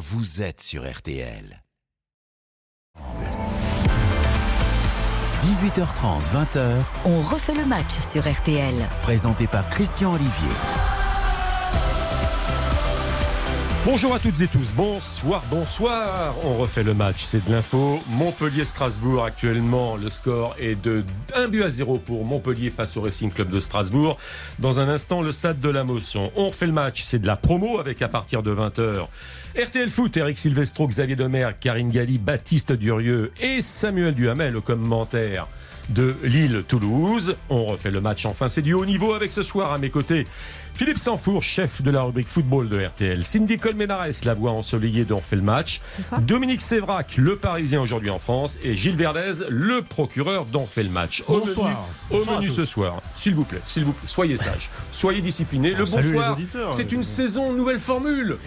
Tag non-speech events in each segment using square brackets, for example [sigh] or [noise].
vous êtes sur RTL. 18h30, 20h, On refait le match sur RTL. présenté par Christian Olivier. Bonjour à toutes et tous, bonsoir, bonsoir. On refait le match, c'est de l'info. Montpellier-Strasbourg actuellement, le score est de 1 but à 0 pour Montpellier face au Racing Club de Strasbourg. Dans un instant, le stade de la Mosson. On refait le match, c'est de la promo avec à partir de 20h. RTL Foot, Eric Silvestro, Xavier Demer, Karine Galli, Baptiste Durieux et Samuel Duhamel au commentaire de Lille-Toulouse. On refait le match enfin, c'est du haut niveau avec ce soir à mes côtés. Philippe Sanfour, chef de la rubrique football de RTL. Cindy Colmenares, la voix ensoleillée dont on fait le match. Bonsoir. Dominique Sévrac, le parisien aujourd'hui en France. Et Gilles Verdez, le procureur dont fait le match. Au Bonsoir. menu, au Bonsoir menu ce soir. S'il vous plaît, s'il vous plaît, soyez sages. Soyez disciplinés. Le salue bonsoir, c'est une saison, nouvelle formule.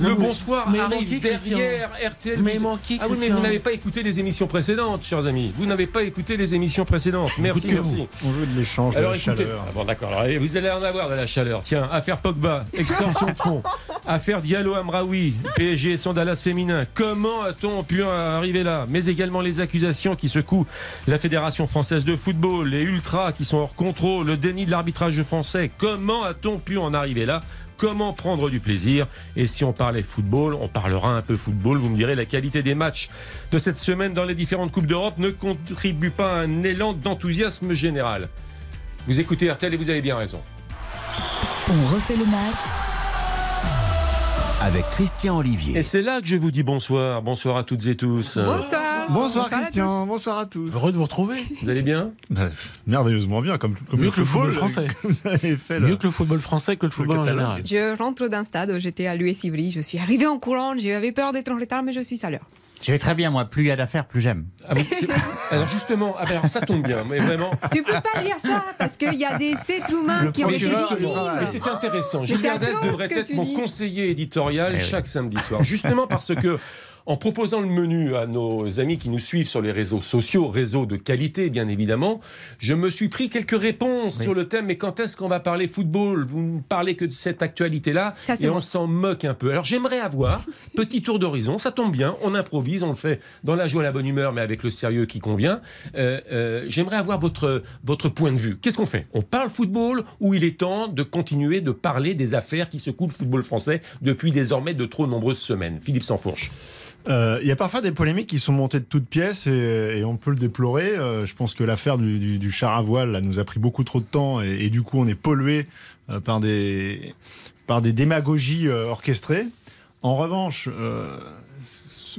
Le mais- bonsoir mais arrive derrière RTL. Mais Vous- manquez, ah oui, mais vous n'avez pas écouté les émissions précédentes, chers amis. Vous n'avez pas écouté les émissions précédentes. Merci, merci. On veut de l'échange, de la écoutez, chaleur. Ah bon d'accord, vous allez en avoir de la chaleur. Tiens, affaire Pogba, extorsion de fonds, [laughs] affaire Diallo Amraoui, PSG et son Dallas féminin. Comment a-t-on pu en arriver là? Mais également les accusations qui secouent la Fédération française de football, les ultras qui sont hors contrôle, le déni de l'arbitrage français. Comment a-t-on pu en arriver là? Comment prendre du plaisir? Et si on parlait football, on parlera un peu football. Vous me direz, la qualité des matchs de cette semaine dans les différentes Coupes d'Europe ne contribue pas à un élan d'enthousiasme général. Vous écoutez RTL et vous avez bien raison. On refait le match Avec Christian Olivier. Et c'est là que je vous dis bonsoir. Bonsoir à toutes et tous. Bonsoir. Bonsoir à Christian, bonsoir à tous. Heureux de vous retrouver. Vous allez bien Bah, merveilleusement bien, comme, comme Mieux que le football football français. que [laughs] Vous avez fait le- Mieux que le football français que le football en catalan. général. tous. Je rentre d'un stade, j'étais à l'US Ivry, je suis arrivée en courant, j'avais peur d'être en retard, mais je suis à l'heure. Je vais très bien, moi. Plus il y a d'affaires, plus j'aime. Ah Alors justement, ah ben alors ça tombe bien, mais vraiment. Tu peux pas dire ça, parce qu'il y a des êtres humains qui ont été victimes. Mais c'est intéressant. Gilles devrait être mon dis. conseiller éditorial Eh oui. chaque samedi soir. Justement parce que, en proposant le menu à nos amis qui nous suivent sur les réseaux sociaux, réseaux de qualité bien évidemment, je me suis pris quelques réponses sur le thème. Mais quand est-ce qu'on va parler football? Vous ne parlez que de cette actualité-là Ça, et bon. on s'en moque un peu. Alors j'aimerais avoir [laughs] petit tour d'horizon. Ça tombe bien, on improvise, on le fait dans la joie et la bonne humeur, mais avec le sérieux qui convient. Euh, euh, j'aimerais avoir votre votre point de vue. Qu'est-ce qu'on fait? On parle football ou il est temps de continuer de parler des affaires qui secouent le football français depuis désormais de trop nombreuses semaines? Philippe Sansfourche. Euh, Il y a parfois des polémiques qui sont montées de toutes pièces et, on peut le déplorer. Euh, je pense que l'affaire du, char à voile là, nous a pris beaucoup trop de temps et, du coup on est pollué euh, par des par des démagogies orchestrées. En revanche,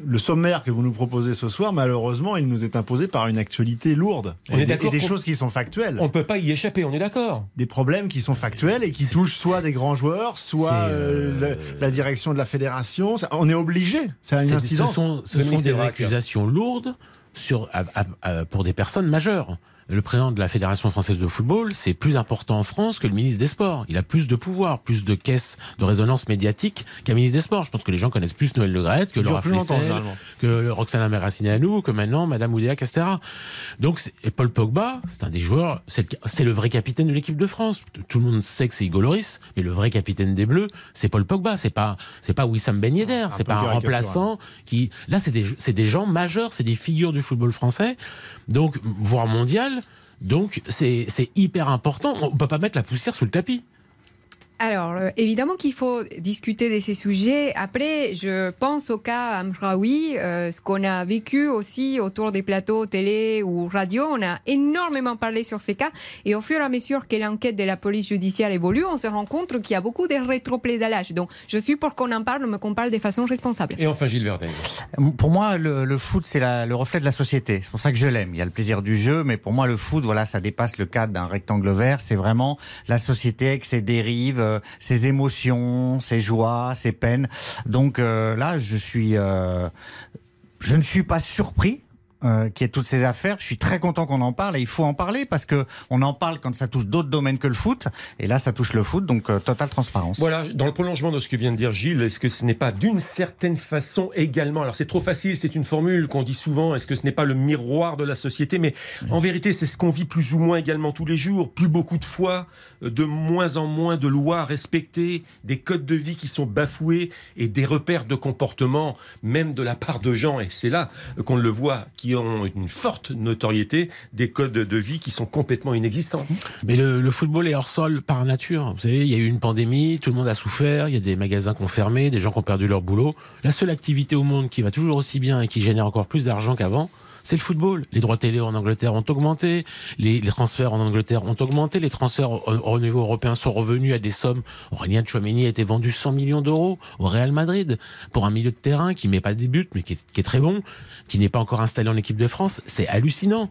le sommaire que vous nous proposez ce soir, malheureusement, il nous est imposé par une actualité lourde On est et, des- d'accord et des choses qui sont factuelles. On ne peut pas y échapper, on est d'accord. des problèmes qui sont factuels et qui touchent soit des grands joueurs, soit euh, euh, la, la direction de la fédération. Ça- On est obligé. Ça a une C'est- incidence. Ce sont, ce Dominique sont des accusations lourdes sur, à- à- à- pour des personnes majeures. Le président de la Fédération française de football, c'est plus important en France que le ministre des Sports. Il a plus de pouvoir, plus de caisses de résonance médiatique qu'un ministre des Sports. Je pense que les gens connaissent plus Noël Le Graët que Laura Flessel, que Roxana Meracineanu, que maintenant Madame Oudéa Castera. Donc, et Paul Pogba, c'est un des joueurs, c'est le, vrai capitaine de l'équipe de France. Tout le monde sait que c'est Hugo Lloris, mais le vrai capitaine des Bleus, c'est Paul Pogba. C'est pas, c'est pas Wissam Ben Yedder, c'est pas un remplaçant qui, là, c'est des, c'est des gens majeurs, c'est des figures du football français, donc, voire mondial. Donc, c'est, hyper important. On peut pas mettre la poussière sous le tapis. Alors, euh, évidemment qu'il faut discuter de ces sujets. Après, je pense au cas Amraoui, euh, ce qu'on a vécu aussi autour des plateaux télé ou radio. On a énormément parlé sur ces cas. Et au fur et à mesure que l'enquête de la police judiciaire évolue, on se rend compte qu'il y a beaucoup de rétroplédalage. Donc, je suis pour qu'on en parle, mais qu'on parle de façon responsable. Et enfin Gilles Verdez. Pour moi, le, le foot, c'est le reflet de la société. C'est pour ça que je l'aime. Il y a le plaisir du jeu, mais pour moi, le foot, voilà, ça dépasse le cadre d'un rectangle vert. C'est vraiment la société avec ses dérives, euh, ses émotions, ses joies, ses peines. Donc euh, là, je suis, euh, je ne suis pas surpris. Euh, qui est toutes ces affaires. Je suis très content qu'on en parle et il faut en parler parce que on en parle quand ça touche d'autres domaines que le foot. Et là, ça touche le foot, donc euh, totale transparence. Voilà, dans le prolongement de ce que vient de dire Gilles, est-ce que ce n'est pas d'une certaine façon également, alors c'est trop facile, c'est une formule qu'on dit souvent, est-ce que ce n'est pas le miroir de la société, mais en vérité c'est ce qu'on vit plus ou moins également tous les jours, plus beaucoup de fois, euh, de moins en moins de lois respectées, des codes de vie qui sont bafoués et des repères de comportement, même de la part de gens, et c'est là qu'on le voit, qui ont une forte notoriété, des codes de vie qui sont complètement inexistants. Mais le, le football est hors sol par nature. Vous savez, il y a eu une pandémie, tout le monde a souffert, il y a des magasins qui ont fermé, des gens qui ont perdu leur boulot. La seule activité au monde qui va toujours aussi bien et qui génère encore plus d'argent qu'avant, c'est le football. Les droits télé en Angleterre ont augmenté, les, les transferts en Angleterre ont augmenté, les transferts au, au niveau européen sont revenus à des sommes. Aurélien Chouameni a été vendu 100 millions d'euros au Real Madrid pour un milieu de terrain qui met pas des buts, mais qui est, qui est très bon, qui n'est pas encore installé en équipe de France. C'est hallucinant.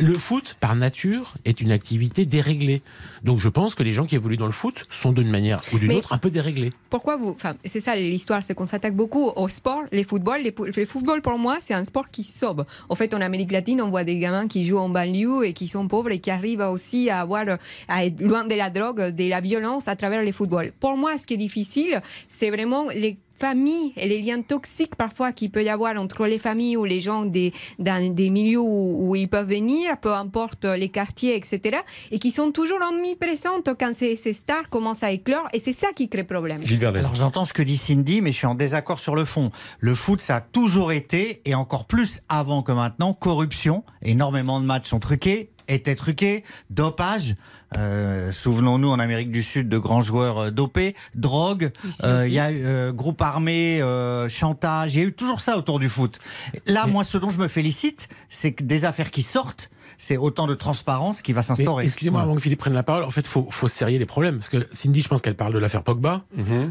Le foot, par nature, est une activité déréglée. Donc je pense que les gens qui évoluent dans le foot sont d'une manière ou d'une autre un peu déréglés. Pourquoi vous. Enfin, c'est ça l'histoire, c'est qu'on s'attaque beaucoup au sport, les footballs. Les, pou- le football, pour moi, c'est un sport qui sauve. En fait, en Amérique latine, on voit des gamins qui jouent en banlieue et qui sont pauvres et qui arrivent aussi à, avoir, à être loin de la drogue, de la violence à travers les footballs. Pour moi, ce qui est difficile, c'est vraiment les familles et les liens toxiques parfois qu'il peut y avoir entre les familles ou les gens des, dans des milieux où, où ils peuvent venir, peu importe les quartiers, etc., et qui sont toujours omniprésentes quand ces, ces stars commencent à éclore, et c'est ça qui crée problème. Alors j'entends ce que dit Cindy, mais je suis en désaccord sur le fond. Le foot, ça a toujours été, et encore plus avant que maintenant, corruption. Énormément de matchs sont truqués, étaient truqués, dopage. Euh, Souvenons-nous en Amérique du Sud de grands joueurs euh, dopés, drogue. Euh. Il y a eu groupe armé, euh, chantage. Il y a eu toujours ça autour du foot. Là, moi, ce dont je me félicite, c'est que des affaires qui sortent, c'est autant de transparence qui va s'instaurer. Excusez-moi, avant que Philippe prenne la parole, en fait, faut, faut serrer les problèmes. Parce que Cindy, je pense qu'elle parle de l'affaire Pogba.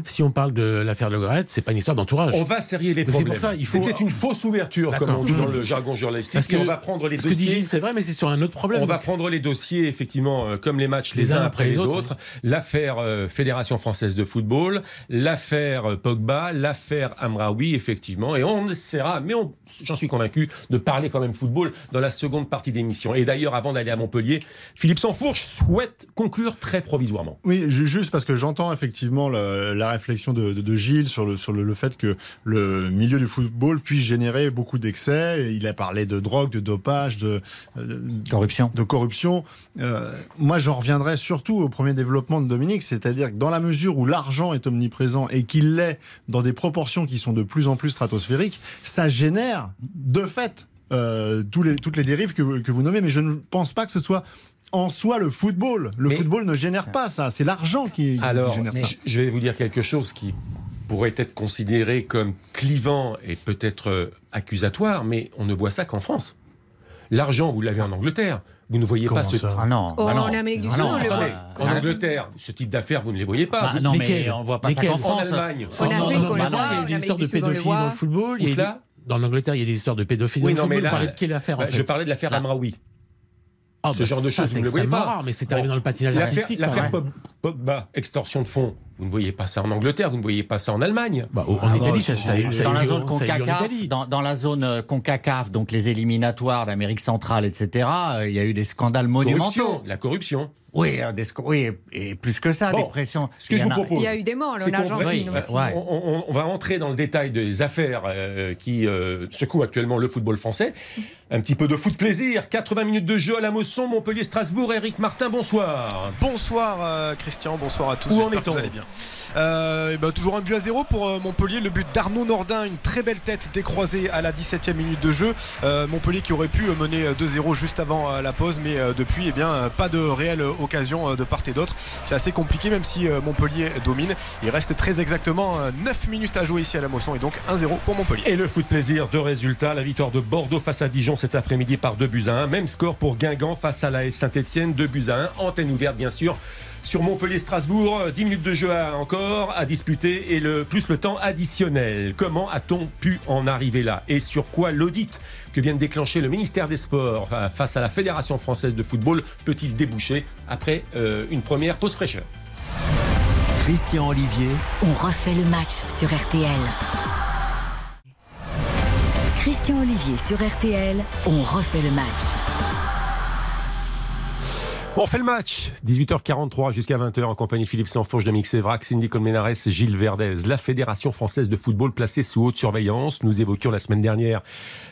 Si on parle de l'affaire Le Graët, c'est pas une histoire d'entourage. On va serrer les problèmes. il faut- C'était une fausse ouverture, comme on dit dans le jargon journalistique. Parce que on va prendre les ce que dit dossiers. C'est vrai, mais c'est sur un autre problème. On va prendre les dossiers, effectivement, euh, comme les matchs les, uns après les autres. L'affaire euh, Fédération française de football, l'affaire euh, Pogba, l'affaire Amraoui, effectivement. Et on essaiera, mais j'en suis convaincu, de parler quand même football dans la seconde partie d'émission. Et d'ailleurs, avant d'aller à Montpellier, Philippe Sansfourche souhaite conclure très provisoirement. Oui, ju- juste parce que j'entends effectivement la réflexion de, de- de Gilles sur, le, sur le, le fait que le milieu du football puisse générer beaucoup d'excès. Il a parlé de drogue, de dopage, de, de, Corruption. de corruption. Euh, moi, j'en reviendrai surtout au premier développement de Dominique, c'est-à-dire que dans la mesure où l'argent est omniprésent et qu'il l'est dans des proportions qui sont de plus en plus stratosphériques, ça génère de fait euh, tous les, toutes les dérives que, vous- que vous nommez. Mais je ne pense pas que ce soit en soi le football. Le Mais- football ne génère pas ça, c'est l'argent qui, qui Alors, génère ça. je- je vais vous dire quelque chose qui pourrait être considéré comme clivant et peut-être euh, accusatoire, mais on ne voit ça qu'en France. L'argent, vous l'avez en Angleterre. Vous ne voyez pas ce ça Ah non. Oh, bah non. en Amérique du Ah Sud, non, on le voit. En Angleterre, ce type d'affaires, vous ne les voyez pas. Bah, non, mais on voit pas ça qu'en en France. Allemagne. En Afrique, on le non, voit, il y a en des histoires de pédophilie dans le football. Où cela? Dans l'Angleterre, il y a des histoires de pédophilie Oui, non, mais là- Vous parlez de quelle affaire en Bah, fait Je parlais de l'affaire. Amraoui. Ah, ce bah, genre de choses, c'est vous ne le voyez pas. rare, mais c'est Bon. arrivé dans le patinage L'affaire. Pog- Pogba, extorsion de fonds, vous ne voyez pas ça en Angleterre, vous ne voyez pas ça en Allemagne. Bah, en Ah, Italie, bon, ça, ça a eu- ça dans la lieu- zone CONCACAF, dans, dans la zone euh, CONCACAF, donc les éliminatoires d'Amérique centrale, etc. euh, Il y a eu des scandales monumentaux. Corruption, la corruption. Oui, euh, des oui, et plus que ça, Bon, des pressions. ce que Il y je vous a- propose, Il y a eu des morts en Argentine aussi. Ouais. On, on- on va entrer dans le détail des affaires euh, qui euh, secouent actuellement le football français. Un petit peu de foot plaisir. 80 minutes de jeu à la Mosson, Montpellier, Strasbourg. Eric Martin, bonsoir. Bonsoir euh, Christian, bonsoir à tous. Où en que est-on vous allez bien. Euh, eh ben, toujours un but à zéro pour euh, Montpellier. Le but d'Arnaud Nordin, une très belle tête décroisée à la 17e minute de jeu. Euh, Montpellier qui aurait pu mener euh, 2-0 juste avant la pause, mais depuis, eh bien, pas de réelle occasion de part et d'autre. C'est assez compliqué, même si Montpellier domine. Il reste très exactement euh, 9 minutes à jouer ici à la Mosson et donc 1-0 pour Montpellier. Et le foot plaisir, deux résultats. La victoire de Bordeaux face à Dijon cet après-midi par 2 buts à 1. Même score pour Guingamp face à la Saint-Etienne, 2 buts à 1. Antenne ouverte, bien sûr. Sur Montpellier-Strasbourg, 10 minutes de jeu à- encore à disputer et le, plus le temps additionnel. Comment a-t-on pu en arriver là? Et sur quoi l'audit que vient de déclencher le ministère des Sports euh, face à la Fédération française de football peut-il déboucher après euh, une première pause fraîcheur? Christian Olivier, On refait le match sur RTL. Christian Olivier sur RTL, on refait le match. On fait le match 18h43 jusqu'à 20h en compagnie Philippe Sanfourche, Dominique Sévrac, Cindy Colmenares Gilles Verdez. La Fédération française de football placée sous haute surveillance. Nous évoquions la semaine dernière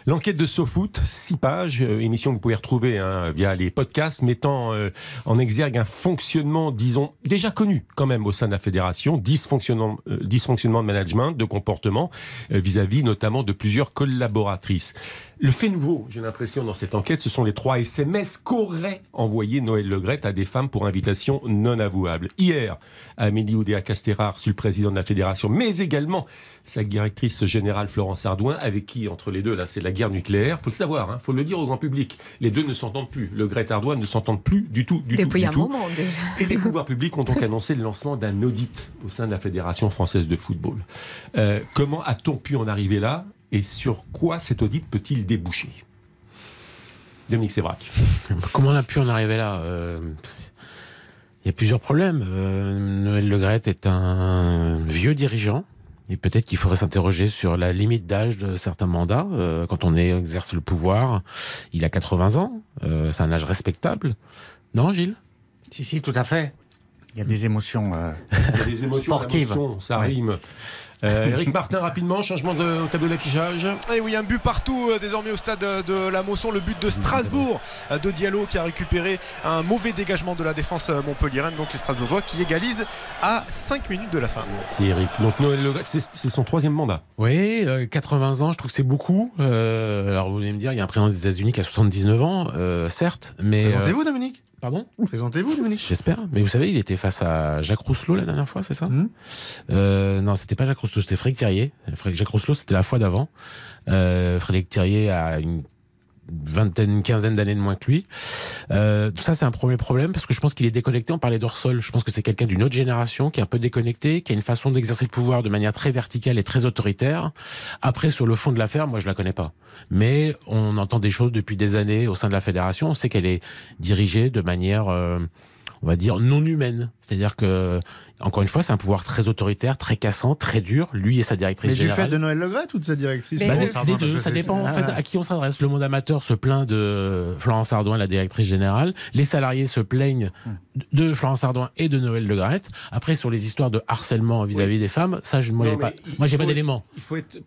l'enquête de SoFoot, 6 pages, euh, émission que vous pouvez retrouver hein, via les podcasts, mettant euh, en exergue un fonctionnement, disons, déjà connu quand même au sein de la Fédération, dysfonctionnement, euh, dysfonctionnement de management, de comportement, vis-à-vis notamment de plusieurs collaboratrices. Le fait nouveau, j'ai l'impression, dans cette enquête, ce sont les trois SMS qu'aurait envoyé Noël Legrette à des femmes pour invitation non avouable. Hier, Amélie Oudéa Castéra sur le président de la fédération, mais également sa directrice générale Florence Ardouin, avec qui, entre les deux, là, c'est la guerre nucléaire. Faut le savoir, hein, faut le dire au grand public. Les deux ne s'entendent plus. Le Grette Ardouin ne s'entendent plus du tout, du Depuis tout, un du tout. moment déjà. Et les [laughs] pouvoirs publics ont donc annoncé le lancement d'un audit au sein de la Fédération française de football. Euh, comment a-t-on pu en arriver là? Et sur quoi cet audit peut-il déboucher? Dominique Sévrac. Comment on a pu en arriver là Euh, Il y a plusieurs problèmes. Euh, Noël Legrette est un vieux dirigeant. Et peut-être qu'il faudrait s'interroger sur la limite d'âge de certains mandats. Euh, quand on est, exerce le pouvoir, il a 80 ans. Euh, c'est un âge respectable. Non, Gilles? Si, si, tout à fait. Il y a des émotions. euh, Il y a des émotions, Sportive. d'émotions, ça Ouais. rime. Euh, Eric Martin, rapidement, changement de, au tableau d'affichage. Et oui, un but partout euh, désormais au stade de la Mosson, le but de Strasbourg euh, de Diallo qui a récupéré un mauvais dégagement de la défense montpelliéraine, donc les Strasbourgeois qui égalisent à 5 minutes de la fin. C'est Eric. Donc Noël c'est son troisième mandat. Oui, euh, 80 ans, je trouve que c'est beaucoup. Euh, alors vous allez me dire, il y a un président des États-Unis qui a 79 ans, euh, certes, mais... euh, Présentez-vous, Dominique? Pardon Présentez-vous, Dominique J'espère. Mais vous savez, il était face à Jacques Rousselot la dernière fois, c'est ça Mhm. euh, Non, c'était pas Jacques Rousselot, c'était Frédéric Thierrier. Frédéric- Jacques Rousselot, c'était la fois d'avant. Euh, Frédéric Thierrier a une vingtaine, une quinzaine d'années de moins que lui. Euh, ça, c'est un premier problème parce que je pense qu'il est déconnecté. On parlait d'Orsol. Je pense que c'est quelqu'un d'une autre génération qui est un peu déconnecté, qui a une façon d'exercer le pouvoir de manière très verticale et très autoritaire. Après, sur le fond de l'affaire, moi, je la connais pas. Mais on entend des choses depuis des années au sein de la fédération. On sait qu'elle est dirigée de manière, euh, on va dire, non humaine. C'est-à-dire que, encore une fois, c'est un pouvoir très autoritaire, très cassant, très dur. Lui et sa directrice Mais du générale. fait de Noël Legrette ou de sa directrice Bah, des, deux, ça dépend en Ah, fait ouais. à qui on s'adresse. Le monde amateur se plaint de Florence Ardouin, la directrice générale. Les salariés se plaignent de Florence Ardouin et de Noël Le Graët. Après, sur les histoires de harcèlement vis-à-vis des femmes, ça, je, moi, j'ai pas, moi, j'ai pas d'éléments. Il faut être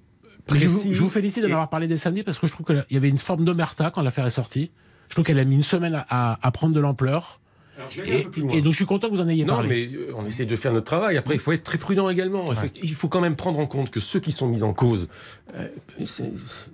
Mais Je, vous- précis. je vous félicite d'en Et- avoir parlé des samedis parce que je trouve qu'il y avait une forme d'omerta quand l'affaire est sortie. Je trouve qu'elle a mis une semaine à, à- à prendre de l'ampleur. Alors, je vais aller un Et, peu plus loin. et donc, je suis content que vous en ayez Non, parlé. mais euh, on essaie de faire notre travail. Après, il faut être très prudent également. Il faut- Il faut quand même prendre en compte que ceux qui sont mis en cause, euh,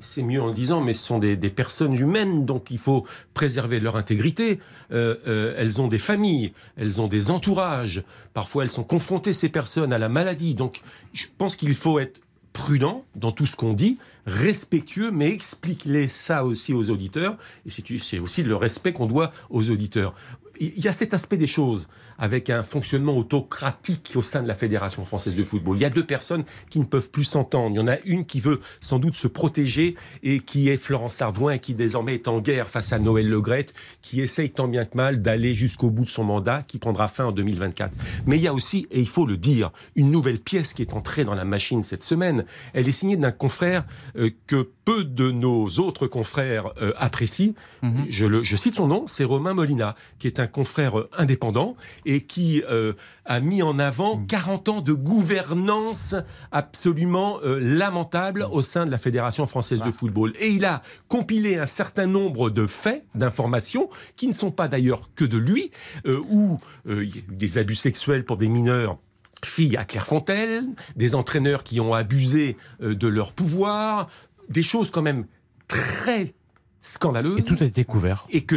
c'est mieux en le disant, mais ce sont des, des personnes humaines, donc il faut préserver leur intégrité. Euh, euh, elles ont des familles, elles ont des entourages. Parfois, elles sont confrontées, ces personnes, à la maladie. Donc, je pense qu'il faut être prudent dans tout ce qu'on dit, respectueux, mais explique-les ça aussi aux auditeurs. Et c'est aussi le respect qu'on doit aux auditeurs. Il y a cet aspect des choses avec un fonctionnement autocratique au sein de la Fédération française de football. Il y a deux personnes qui ne peuvent plus s'entendre. Il y en a une qui veut sans doute se protéger et qui est Florence Ardouin qui désormais est en guerre face à Noël Legrette, qui essaye tant bien que mal d'aller jusqu'au bout de son mandat qui prendra fin en 2024. Mais il y a aussi, et il faut le dire, une nouvelle pièce qui est entrée dans la machine cette semaine. Elle est signée d'un confrère euh, que peu de nos autres confrères euh, apprécient. je, le- je cite son nom, c'est Romain Molina, qui est un confrère euh, indépendant et qui euh, a mis en avant 40 ans de gouvernance absolument euh, lamentable au sein de la Fédération française de football. Et il a compilé un certain nombre de faits, d'informations, qui ne sont pas d'ailleurs que de lui, euh, où il y a eu des abus sexuels pour des mineurs filles à Clairefontaine, des entraîneurs qui ont abusé de leur pouvoir, des choses quand même très scandaleuses Et tout a été couvert. et que,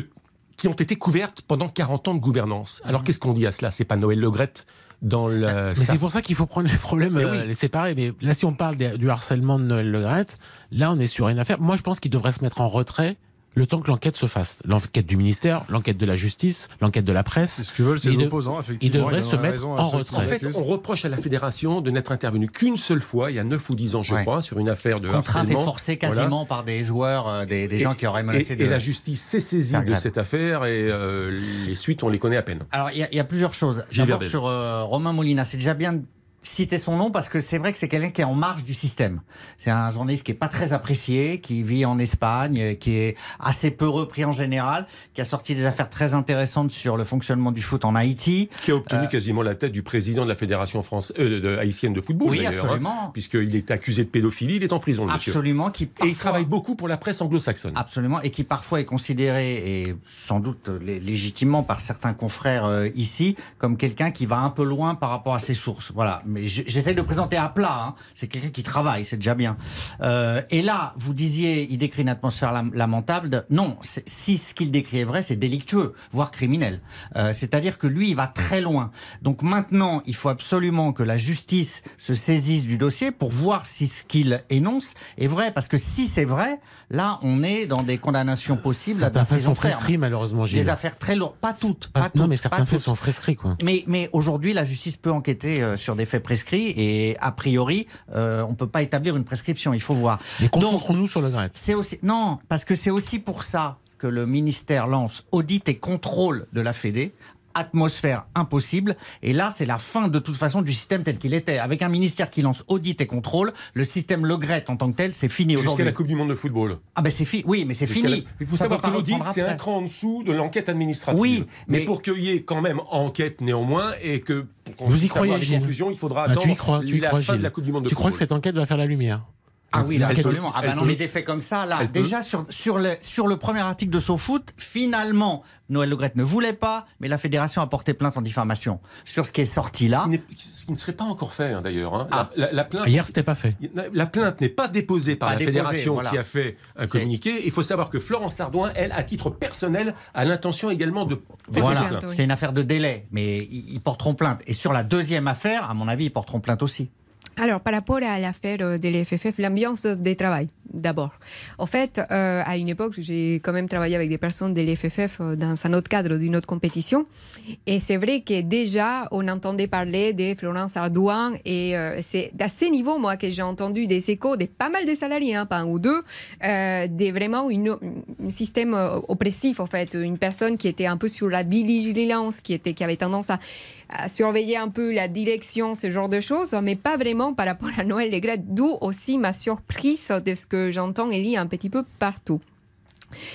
qui ont été couvertes pendant 40 ans de gouvernance. Alors qu'est-ce qu'on dit à cela? C'est pas Noël Legrette dans le... Mais sa- c'est pour ça qu'il faut prendre les problèmes, Mais euh, oui. les séparer. Mais là, si on parle du harcèlement de Noël Le Graët, là, on est sur une affaire. Moi, je pense qu'il devrait se mettre en retrait le temps que l'enquête se fasse. L'enquête du ministère, l'enquête de la justice, l'enquête de la C'est presse. ce que veulent Il de- opposants, effectivement. Ils se donneraient mettre en retrait. En fait, on reproche à la fédération de n'être intervenue qu'une seule fois, il y a 9 ou 10 ans, je Ouais. crois, sur une affaire de Contrainte et harcèlement. forcée Voilà. quasiment par des joueurs, euh, des, des gens qui auraient menacé et, de. et la justice s'est saisie de cette affaire et euh, les suites, on les connaît à peine. Alors, il y, y a plusieurs choses. D'abord, sur euh, Romain Molina, c'est déjà bien citer son nom parce que c'est vrai que c'est quelqu'un qui est en marge du système. C'est un journaliste qui est pas très apprécié, qui vit en Espagne, qui est assez peu repris en général, qui a sorti des affaires très intéressantes sur le fonctionnement du foot en Haïti. Qui a obtenu Euh, quasiment la tête du président de la fédération euh, de- haïtienne de football. Oui, d'ailleurs, absolument. hein, Puisqu'il est accusé de pédophilie, il est en prison, le monsieur. Absolument, qui Et il travaille beaucoup pour la presse anglo-saxonne. Absolument, et qui parfois est considéré, et sans doute lé- légitimement par certains confrères euh, ici, comme quelqu'un qui va un peu loin par rapport à ses sources. Voilà, mais j'essaie de présenter à plat. hein. C'est quelqu'un qui travaille, c'est déjà bien. Euh, et là, vous disiez, il décrit une atmosphère lam- lamentable. Non, si ce qu'il décrit est vrai, c'est délictueux, voire criminel. Euh, C'est-à-dire que lui, il va très loin. Donc maintenant, il faut absolument que la justice se saisisse du dossier pour voir si ce qu'il énonce est vrai. Parce que si c'est vrai, là, on est dans des condamnations possibles à Certains faits sont prescrits, malheureusement, Gilles. Des affaires très lourdes. Pas toutes. Pas- Pas, non, toutes, mais certains faits toutes. sont prescrits, quoi. Mais, mais aujourd'hui, la justice peut enquêter euh, sur des faits prescrits et a priori, euh, on peut pas établir une prescription. Il faut voir. Mais concentrons-nous sur le Gret. c'est aussi non, parce que c'est aussi pour ça que le ministère lance audit et contrôle de la Fédé. Atmosphère impossible. Et là, c'est la fin de toute façon du système tel qu'il était. Avec un ministère qui lance audit et contrôle, le système Le Gret en tant que tel, c'est fini Jusqu'à aujourd'hui. la Coupe du Monde de football. Ah ben c'est fini. Oui, mais c'est Jusqu'à fini. la- Il faut Ça savoir que pas l'audit, c'est un cran en dessous de l'enquête administrative. Oui, mais, mais- pour qu'il y ait quand même enquête néanmoins et que pour qu'on Vous y croyez, les Gilles conclusions, il faudra Ah, attendre tu y crois, tu y la crois, fin de Gilles. la Coupe du Monde de Tu crois que cette enquête va faire la lumière? Ah oui, là, Elle peut- absolument. Ah bah non, peut. mais des faits comme ça, là, déjà sur, sur, le, sur le premier article de SoFoot, finalement, Noël Le Graët ne voulait pas, mais la fédération a porté plainte en diffamation. Sur ce qui est sorti là, Ce qui n'est- Ce qui ne serait pas encore fait hein, d'ailleurs. hein. Ah. La, la- la plainte, Hier, c'était pas fait. La plainte n'est pas déposée par Pas la déposée, fédération voilà. qui a fait un communiqué. Il faut savoir que Florence Sardouin, elle, à titre personnel, a l'intention également de porter voilà, c'est une affaire de délai, mais ils, ils porteront plainte. Et sur la deuxième affaire, à mon avis, ils porteront plainte aussi. Alors, par rapport à l'affaire euh, de l'FFF, l'ambiance de travail, d'abord. En fait, euh, à une époque, j'ai quand même travaillé avec des personnes de l'FFF euh, dans un autre cadre d'une autre compétition. Et c'est vrai que déjà, on entendait parler de Florence Ardouin. Et c'est à ce niveau, moi, que j'ai entendu des échos de pas mal de salariés, hein, pas un ou deux, euh, de vraiment un système oppressif, en fait. Une personne qui était un peu sur la vigilance, qui, était, qui avait tendance à à surveiller un peu la direction, ce genre de choses, mais pas vraiment par rapport à Noël Legret, d'où aussi ma surprise de ce que j'entends et lis un petit peu partout.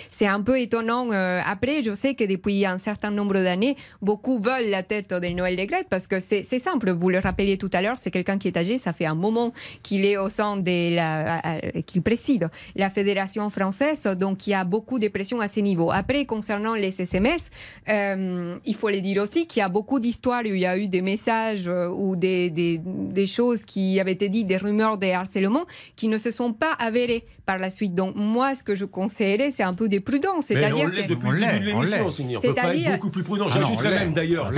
C'est un peu étonnant. euh, après, je sais que depuis un certain nombre d'années, beaucoup veulent la tête de Noël Legret parce que c'est simple. Vous le rappeliez tout à l'heure, c'est quelqu'un qui est âgé. Ça fait un moment qu'il est au sein de la, qu'il préside la fédération française, donc il y a beaucoup de pression à ce niveau. Après, concernant les SMS, euh, il faut le dire aussi qu'il y a beaucoup d'histoires où il y a eu des messages euh, ou des, des, des choses qui avaient été dites, des rumeurs de harcèlement qui ne se sont pas avérées par la suite. Donc moi, ce que je conseillerais, c'est un peu des on C'est-à-dire que depuis le début de l'est, on l'émission, l'est. Signy. On peut pas être C'est-à-dire- beaucoup plus prudent. Ah J'ajouterais même d'ailleurs que.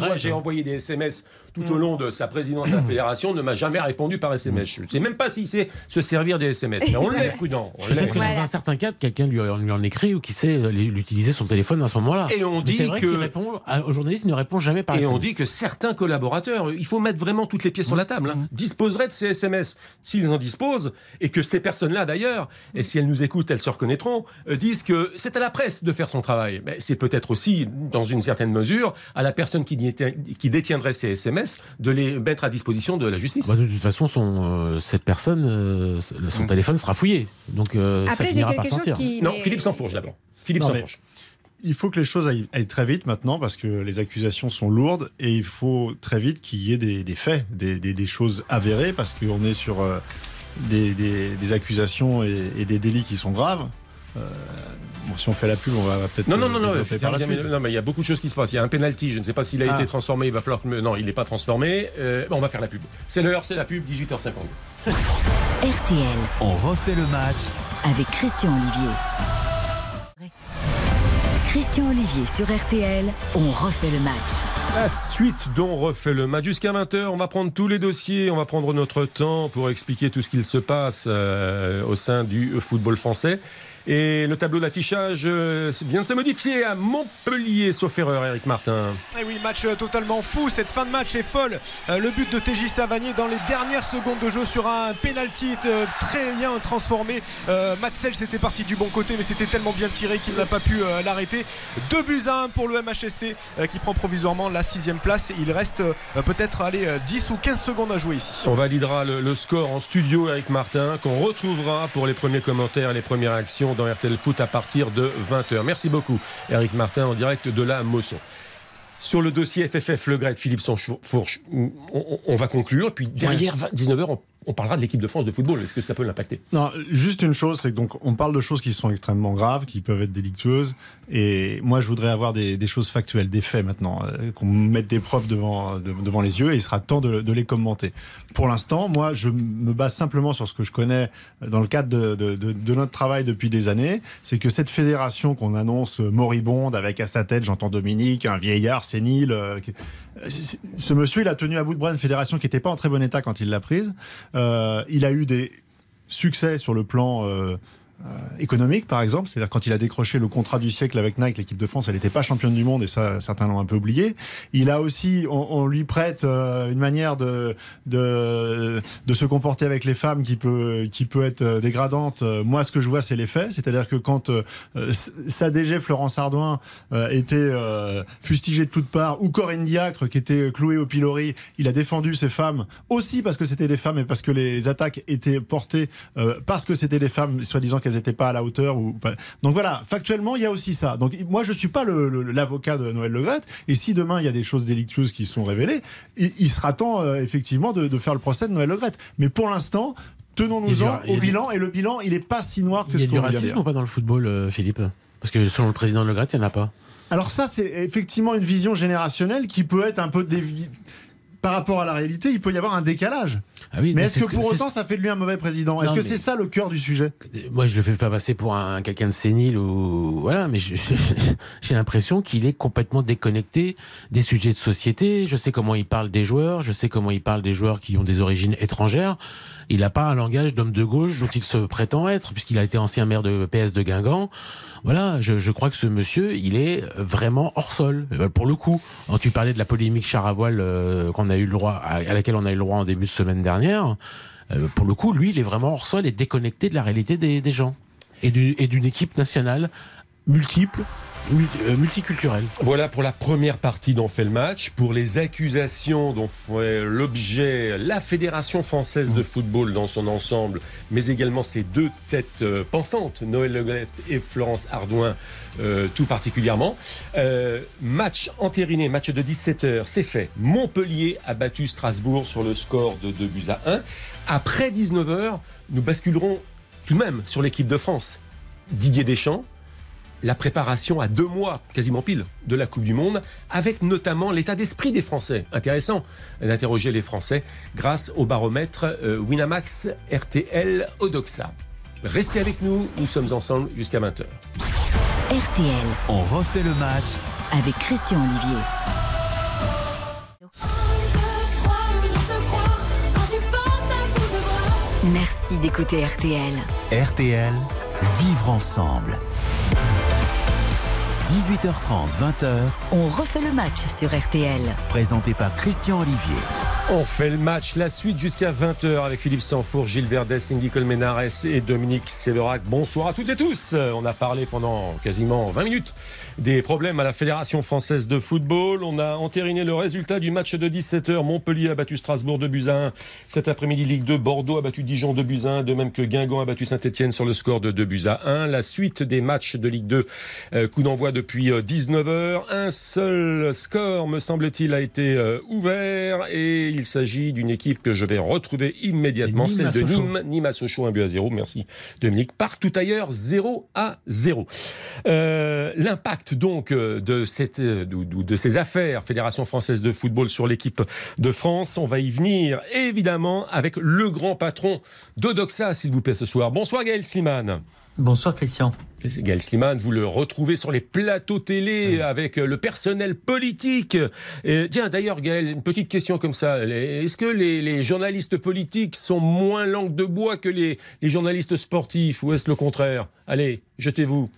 Moi, j'ai envoyé des SMS tout au long de sa présidence de la [coughs] fédération, ne m'a jamais répondu par SMS. Je ne sais même pas s'il sait se servir des SMS. Mais on l'est prudent. Peut-être que dans un certain cas, quelqu'un lui, en écrit ou qui sait euh, l'utiliser son téléphone à ce moment-là. Et on dit que- répond à- aux journalistes, il ne répond jamais par Et on SMS. dit que certains collaborateurs, il faut mettre vraiment toutes les pièces sur la table, hein, disposeraient de ces SMS. S'ils en disposent, et que ces personnes-là d'ailleurs, et si elles nous écoutent, elles se reconnaîtront, euh, disent que c'est à la presse de faire son travail. Mais c'est peut-être aussi, dans une certaine mesure, à la personne qui, détiendrait ces SMS de les mettre à disposition de la justice. Bah, de toute façon, son, euh, cette personne, euh, son téléphone sera fouillé. Donc euh, ça après, j'ai finira par sortir. qui. non, mais- Philippe Sansfourche d'abord. Philippe Sansfourche. Il faut que les choses aillent, aillent très vite maintenant parce que les accusations sont lourdes et il faut très vite qu'il y ait des, des faits, des, des- des choses avérées parce qu'on est sur des, des- des accusations et, et des délits qui sont graves. Euh, bon, si on fait la pub, on va peut-être. Non, non, non, non, développer par la effectivement, suite. non, mais il y a beaucoup de choses qui se passent. Il y a un penalty, je ne sais pas s'il a Ah. été transformé, il va falloir. Non, il n'est pas transformé. Euh, on va faire la pub. C'est l'heure, c'est la pub, 18h50. RTL On refait le match avec Christian Olivier. Christian Olivier sur RTL, on refait le match. La suite dont refait le match jusqu'à 20h. On va prendre tous les dossiers, on va prendre notre temps pour expliquer tout ce qu'il se passe euh, au sein du football français. Et le tableau d'affichage euh, vient de se modifier à Montpellier, sauf erreur, Eric Martin. Et eh oui, match euh, totalement fou. Cette fin de match est folle. Euh, le but de TJ Savanier dans les dernières secondes de jeu sur un penalty très bien transformé. Matzel c'était parti du bon côté, mais c'était tellement bien tiré qu'il n'a pas pu l'arrêter. 2 buts à 1 pour le MHSC qui prend provisoirement la sixième place. Il reste peut-être 10 ou 15 secondes à jouer ici. On validera le, le score en studio, Eric Martin, qu'on retrouvera pour les premiers commentaires et les premières actions dans RTL Foot à partir de 20h. Merci beaucoup, Eric Martin, en direct de la Mosson. Sur le dossier FFF, Le Gret, Philippe Sanfourche, on, on, va conclure. Puis derrière 19h, on on parlera de l'équipe de France de football. Est-ce que ça peut l'impacter? Non, juste une chose, c'est donc on parle de choses qui sont extrêmement graves, qui peuvent être délictueuses. Et moi, je voudrais avoir des, choses factuelles, des faits maintenant, euh, qu'on mette des preuves devant, devant les yeux. Et il sera temps de, les commenter. Pour l'instant, moi, je me base simplement sur ce que je connais dans le cadre de, notre travail depuis des années. C'est que cette fédération qu'on annonce moribonde, avec à sa tête, j'entends Dominique, un vieillard sénile. Euh, ce monsieur, il a tenu à bout de bras une fédération qui n'était pas en très bon état quand il l'a prise. Euh, il a eu des succès sur le plan euh, euh, économique, par exemple. C'est-à-dire quand il a décroché le contrat du siècle avec Nike, l'équipe de France, elle n'était pas championne du monde et ça, certains l'ont un peu oublié. Il a aussi, on, lui prête euh, une manière de, de, de se comporter avec les femmes qui peut qui peut être euh, dégradante. Moi, ce que je vois, c'est les faits. C'est-à-dire que quand sa DG Florence Ardouin était fustigée de toutes parts, ou Corinne Diacre qui était clouée au pilori, il a défendu ces femmes aussi parce que c'était des femmes et parce que les attaques étaient portées parce que c'était des femmes, soi-disant qu'elles n'étaient pas à la hauteur. Ou... Donc voilà, factuellement, il y a aussi ça. Donc moi, je suis pas l'avocat de Noël Legrette. Et si demain, il y a des choses délictueuses qui sont révélées, il, sera temps, euh, effectivement, de, faire le procès de Noël Legrette. Mais pour l'instant, tenons-nous-en au bilan. Et le bilan, il n'est pas si noir que ce qu'on Il y a du racisme ou pas dans le football, euh, Philippe? Parce que selon le président Legrette, il n'y en a pas. Alors ça, c'est effectivement une vision générationnelle qui peut être un peu par rapport à la réalité, il peut y avoir un décalage. Ah oui, mais est-ce que, pour autant ça fait de lui un mauvais président? Est-ce que c'est ça le cœur du sujet? Moi, je le fais pas passer pour un quelqu'un de sénile ou voilà, mais j'ai l'impression qu'il est complètement déconnecté des sujets de société. Je sais comment il parle des joueurs, je sais comment il parle des joueurs qui ont des origines étrangères. Il n'a pas un langage d'homme de gauche dont il se prétend être, puisqu'il a été ancien maire de PS de Guingamp. Voilà, je, crois que ce monsieur, il est vraiment hors sol. Euh, pour le coup, quand tu parlais de la polémique Charavoile euh, qu'on a eu le droit, à, laquelle on a eu le droit en début de semaine dernière, euh, pour le coup, lui, il est vraiment hors sol et déconnecté de la réalité des, gens et d'une équipe nationale multiple multiculturel. Voilà pour la première partie dont fait le match. Pour les accusations dont fait l'objet la Fédération française de football dans son ensemble, mais également ses deux têtes euh, pensantes, Noël Legrette et Florence Ardouin, euh, tout particulièrement. match entériné, match de 17h, c'est fait. Montpellier a battu Strasbourg sur le score de 2 buts à 1. Après 19h, nous basculerons tout de même sur l'équipe de France. Didier Deschamps, la préparation à deux mois, quasiment pile, de la Coupe du Monde, avec notamment l'état d'esprit des Français. Intéressant d'interroger les Français grâce au baromètre euh, Winamax RTL Odoxa. Restez avec nous, nous sommes ensemble jusqu'à 20h. RTL. On refait le match avec Christian Olivier. Merci d'écouter RTL. RTL, vivre ensemble. 18h30, 20h. On refait le match sur RTL. Présenté par Christian Olivier. On fait le match, la suite jusqu'à 20h avec Philippe Sanfour, Gilles Verdès, Cindy Colmenares et Dominique Séverac. Bonsoir à toutes et tous. On a parlé pendant quasiment 20 minutes des problèmes à la Fédération française de football. On a entériné le résultat du match de 17h. Montpellier a battu Strasbourg de Buzyn. Cet après-midi, Ligue 2, Bordeaux a battu Dijon de Buzyn, de même que Guingamp a battu Saint-Etienne sur le score de 2 buts à 1. La suite des matchs de Ligue 2, euh, coup d'envoi depuis 19h. Euh, Un seul score, me semble-t-il, a été euh, ouvert et il s'agit d'une équipe que je vais retrouver immédiatement, celle de Nîmes, Nîmes à Sochaux, 1 but à 0. Merci Dominique. Partout ailleurs, 0 à 0. Euh, l'impact donc euh, de, cette, euh, de, ces affaires Fédération française de football sur l'équipe de France, on va y venir évidemment avec le grand patron d'Odoxa, s'il vous plaît, ce soir. Bonsoir Gaël Slimane. Bonsoir Christian. Gaël Sliman, vous le retrouvez sur les plateaux télé avec le personnel politique. Et, tiens, d'ailleurs, Gaël, une petite question comme ça. Est-ce que les, les, journalistes politiques sont moins langue de bois que les, les journalistes sportifs ou est-ce le contraire? Allez, jetez-vous.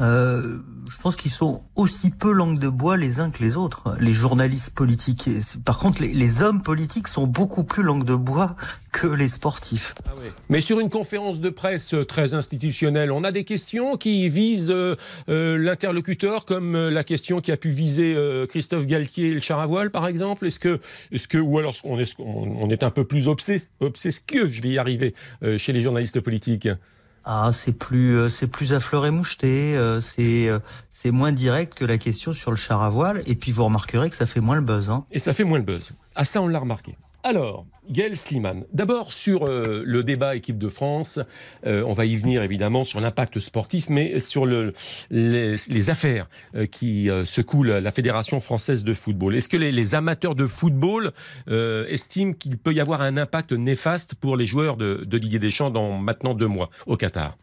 Euh, je pense qu'ils sont aussi peu langue de bois les uns que les autres, les journalistes politiques. Par contre, les, hommes politiques sont beaucoup plus langue de bois que les sportifs. Ah. Mais sur une conférence de presse très institutionnelle, on a des questions qui visent euh, euh, l'interlocuteur, comme euh, la question qui a pu viser euh, Christophe Galtier et le char à voile, par exemple. Est-ce que, est-ce que, ou alors on est, on est un peu plus obsesque, je vais y arriver, euh, chez les journalistes politiques? Ah, c'est plus, euh, c'est plus à fleur et moucheté, euh, c'est, euh, c'est moins direct que la question sur le char à voile. Et puis vous remarquerez que ça fait moins le buzz. Hein. Et ça fait moins le buzz. Ah, ça, on l'a remarqué. Alors, Gaël Sliman, d'abord sur euh, le débat équipe de France, euh, on va y venir évidemment sur l'impact sportif, mais sur le, les, affaires euh, qui secouent la, Fédération française de football. Est-ce que les, amateurs de football estiment qu'il peut y avoir un impact néfaste pour les joueurs de, de Didier Deschamps dans maintenant deux mois au Qatar?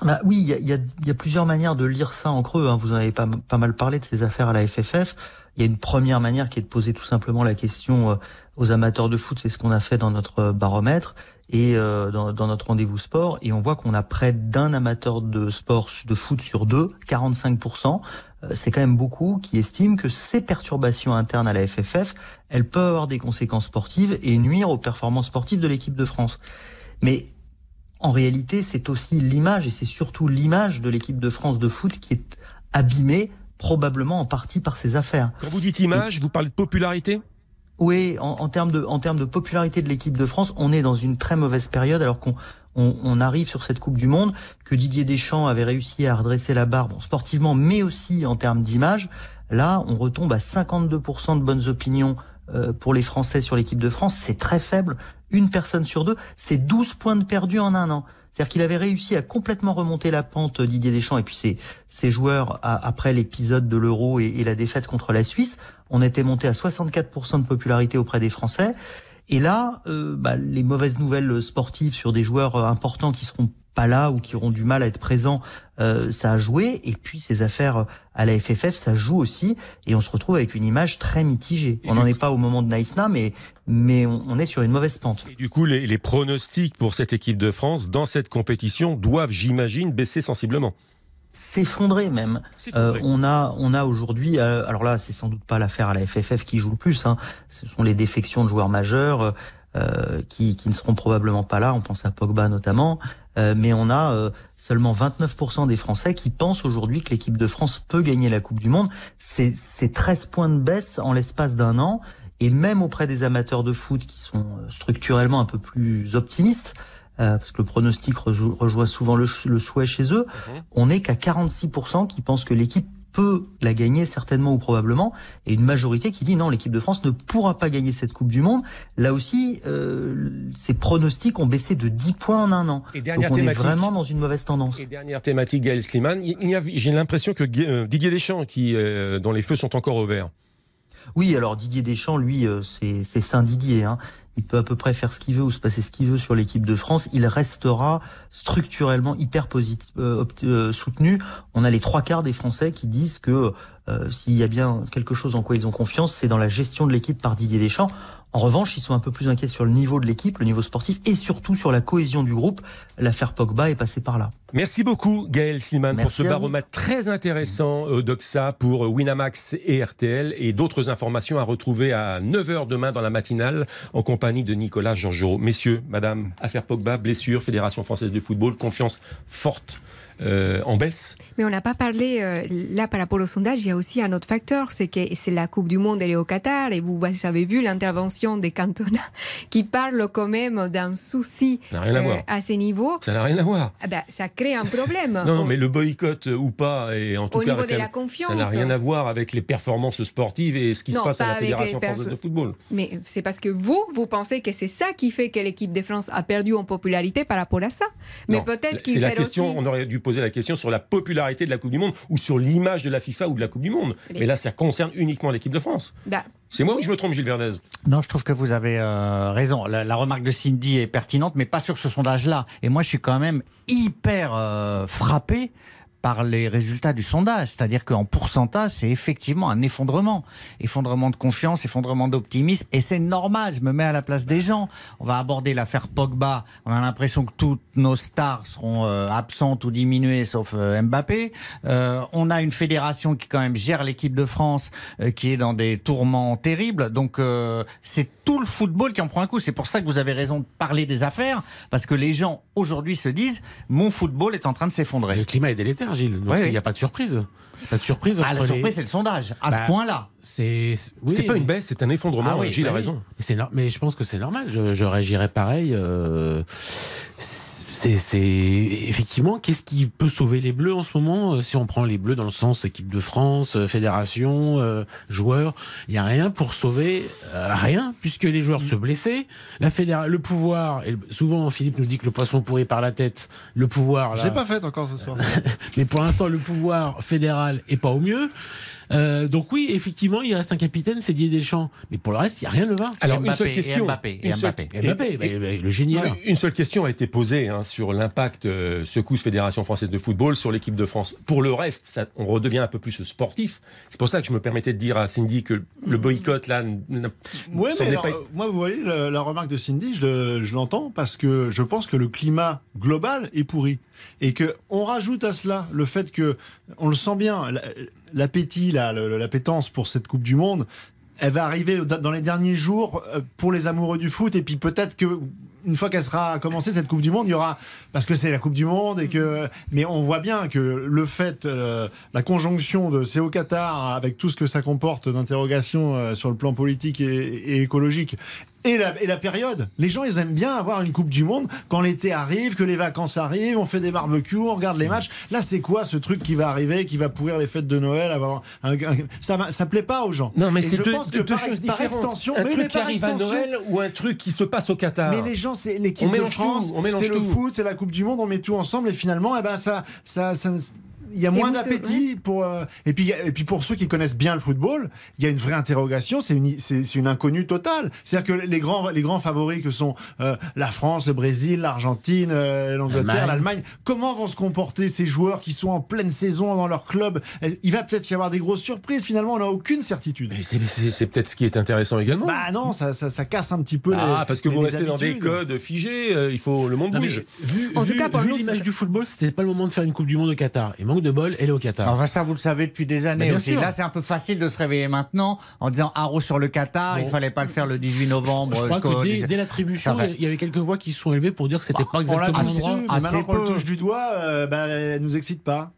Bah oui, il y a, plusieurs manières de lire ça en creux. Hein. Vous en avez pas mal parlé de ces affaires à la FFF. Il y a une première manière qui est de poser tout simplement la question aux amateurs de foot, c'est ce qu'on a fait dans notre baromètre et euh, dans, notre rendez-vous sport. Et on voit qu'on a près d'un amateur de sport de foot sur deux, 45%. Euh, c'est quand même beaucoup qui estiment que ces perturbations internes à la FFF, elles peuvent avoir des conséquences sportives et nuire aux performances sportives de l'équipe de France. Mais en réalité, c'est aussi l'image et c'est surtout l'image de l'équipe de France de foot qui est abîmée probablement en partie par ces affaires. Quand vous dites image, et... vous parlez de popularité? Oui, en, en, termes de en termes de popularité de l'équipe de France, on est dans une très mauvaise période alors qu'on on, on, arrive sur cette Coupe du Monde que Didier Deschamps avait réussi à redresser la barre, bon, sportivement, mais aussi en termes d'image. Là, on retombe à 52% de bonnes opinions euh, pour les Français sur l'équipe de France. C'est très faible. Une personne sur deux, c'est 12 points de perdu en un an. C'est-à-dire qu'il avait réussi à complètement remonter la pente Didier Deschamps et puis ses, ses joueurs après l'épisode de l'Euro et, et, la défaite contre la Suisse. On était monté à 64% de popularité auprès des Français. Et là, euh, bah, les mauvaises nouvelles sportives sur des joueurs importants qui seront pas là ou qui auront du mal à être présents, euh, ça a joué. Et puis ces affaires à la FFF, ça joue aussi. Et on se retrouve avec une image très mitigée. Et on n'en est pas au moment de Naïsna, mais mais on, on, est sur une mauvaise pente. Et du coup, les, les pronostics pour cette équipe de France dans cette compétition doivent, j'imagine, baisser sensiblement s'effondrer même. Euh, on a, on a aujourd'hui, euh, alors là, c'est sans doute pas l'affaire à la FFF qui joue le plus. Hein, ce sont les défections de joueurs majeurs euh, qui, qui ne seront probablement pas là. On pense à Pogba notamment, euh, mais on a seulement 29% des Français qui pensent aujourd'hui que l'équipe de France peut gagner la Coupe du Monde. C'est 13 points de baisse en l'espace d'un an. Et même auprès des amateurs de foot qui sont structurellement un peu plus optimistes, euh, parce que le pronostic rejoint souvent le, le, souhait chez eux, mmh. on n'est qu'à 46% qui pensent que l'équipe peut la gagner certainement ou probablement, et une majorité qui dit non, l'équipe de France ne pourra pas gagner cette Coupe du Monde. Là aussi, euh, ces pronostics ont baissé de 10 points en un an. Et dernière Donc on thématique, est vraiment dans une mauvaise tendance. Et dernière thématique, Gaël Sliman, j'ai l'impression que euh, Didier Deschamps, qui, euh, dont les feux sont encore au vert, oui, alors Didier Deschamps, lui, c'est Saint Didier. Hein. Il peut à peu près faire ce qu'il veut ou se passer ce qu'il veut sur l'équipe de France. Il restera structurellement hyper positif, euh, euh, soutenu. On a les trois quarts des Français qui disent que euh, s'il y a bien quelque chose en quoi ils ont confiance, c'est dans la gestion de l'équipe par Didier Deschamps. En revanche, ils sont un peu plus inquiets sur le niveau de l'équipe, le niveau sportif et surtout sur la cohésion du groupe. L'affaire Pogba est passée par là. Merci beaucoup Gaël Silman pour ce baromètre très intéressant au Doxa pour Winamax et RTL et d'autres informations à retrouver à 9h demain dans la matinale en compagnie de Nicolas Georgerot. Messieurs, madame, affaire Pogba, blessure, Fédération française de football, confiance forte euh, en baisse. Mais on n'a pas parlé, euh, là par rapport au sondage, il y a aussi un autre facteur, c'est que c'est la Coupe du Monde, elle est au Qatar, et vous avez vu l'intervention des cantonats [laughs] qui parlent quand même d'un souci euh, à, à, ces niveaux. Ça n'a rien à voir. Ah ben, ça crée un problème. [laughs] non, non, mais le boycott ou pas, et en tout au cas, niveau de la confiance. ça n'a rien à voir avec les performances sportives et ce qui non, se passe à la Fédération française de football. Mais c'est parce que vous, vous pensez que c'est ça qui fait que l'équipe de France a perdu en popularité par rapport à ça. Mais peut-être qu'il C'est la question, aussi... on aurait dû poser la question sur la popularité de la Coupe du Monde ou sur l'image de la FIFA ou de la Coupe du Monde. Mais, Mais là, ça concerne uniquement l'équipe de France. Bah, C'est moi ou je me trompe, Gilles Verdez? Non, je trouve que vous avez euh, raison. La, la remarque de Cindy est pertinente, mais pas sur ce sondage-là. Et moi, je suis quand même hyper euh, frappé par les résultats du sondage. C'est-à-dire qu'en pourcentage, c'est effectivement un effondrement. Effondrement de confiance, effondrement d'optimisme. Et c'est normal, je me mets à la place des gens. On va aborder l'affaire Pogba. On a l'impression que toutes nos stars seront euh, absentes ou diminuées, sauf euh, Mbappé. Euh, on a une fédération qui quand même gère l'équipe de France, euh, qui est dans des tourments terribles. Donc euh, c'est tout le football qui en prend un coup. C'est pour ça que vous avez raison de parler des affaires, parce que les gens aujourd'hui se disent, mon football est en train de s'effondrer. Le climat est délétère, Gilles. Donc il oui. n'y a pas de surprise. Pas de surprise. Ah, la les- surprise, c'est le sondage. À Bah, ce point-là. C'est oui, C'est pas une baisse, c'est un effondrement. Ah oui, Gilles bah a oui. raison. C'est no- mais je pense que c'est normal. Je, je réagirais pareil. euh, c'est, effectivement qu'est-ce qui peut sauver les Bleus en ce moment euh, Si on prend les Bleus dans le sens équipe de France, euh, fédération, euh, joueurs, il y a rien pour sauver euh, rien puisque les joueurs se blessaient. La le pouvoir, et souvent Philippe nous dit que le poisson pourrit par la tête. Le pouvoir, Je l'ai pas fait encore ce soir. [laughs] mais pour l'instant, le pouvoir fédéral est pas au mieux. Euh, donc oui, effectivement, il reste un capitaine, c'est Didier Deschamps. Mais pour le reste, il n'y a rien de va. Alors, une seule question. Mbappé, Une seule- Mbappé. Mbappé, bah, bah, le génie là. Une seule question a été posée hein, sur l'impact euh, secousse Fédération française de football sur l'équipe de France. Pour le reste, ça- on redevient un peu plus sportif. C'est pour ça que je me permettais de dire à Cindy que le boycott là, Ouais, mais alors, pas- euh, moi, vous voyez, la, la remarque de Cindy, je, le- je l'entends parce que je pense que le climat global est pourri. Et que on rajoute à cela le fait que, on le sent bien, la- l'appétit, la- pour cette Coupe du Monde, elle va arriver dans les derniers jours euh, pour les amoureux du foot. Et puis peut-être que une fois qu'elle sera commencée cette Coupe du Monde, il y aura parce que c'est la Coupe du Monde et que mais on voit bien que le fait euh, la conjonction de c'est Qatar avec tout ce que ça comporte d'interrogations euh, sur le plan politique et écologique et la, et la période. Les gens, ils aiment bien avoir une Coupe du Monde quand l'été arrive, que les vacances arrivent, on fait des barbecues, on regarde les matchs. Là, c'est quoi ce truc qui va arriver, qui va pourrir les fêtes de Noël avoir un- un- ça, ça plaît pas aux gens. Non, mais c'est deux, pense que deux par- choses par différentes. extension- un mais- truc mais qui arrive à Noël ou un truc qui se passe au Qatar. mais les gens, c'est l'équipe de France, c'est le foot, c'est la Coupe du Monde, on met tout ensemble et finalement, eh ben ça, ça, ça- il y a moins d'appétit pour euh, et puis et puis pour ceux qui connaissent bien le football, il y a une vraie interrogation, c'est une c'est c'est une inconnue totale. C'est-à-dire que les grands les grands favoris que sont euh, la France, le Brésil, l'Argentine, euh, l'Angleterre, L'Allemagne. l'Allemagne, comment vont se comporter ces joueurs qui sont en pleine saison dans leur club? Il va peut-être y avoir des grosses surprises. Finalement, on n'a aucune certitude. Mais c'est- c'est c'est peut-être ce qui est intéressant également. Bah non, ça, ça, ça casse un petit peu. ah, les- parce que les- vous les restez dans des codes figés, euh, il faut le monde Non, mais bouge. vu, En tout vu- cas, pour l'image du football, c'était pas le moment de faire une Coupe du Monde au Qatar. Et manque de bol, elle est au Qatar. Enfin, ça, vous le savez depuis des années bien aussi. sûr. Là, c'est un peu facile de se réveiller maintenant en disant haro sur le Qatar, Bon. il fallait pas le faire le 18 novembre. Je crois jusqu'au que dès, 17. dès l'attribution, il y avait quelques voix qui se sont élevées pour dire que c'était pas On l'a exactement l'endroit. assez le peu. touche du doigt, euh, bah, elle nous excite pas.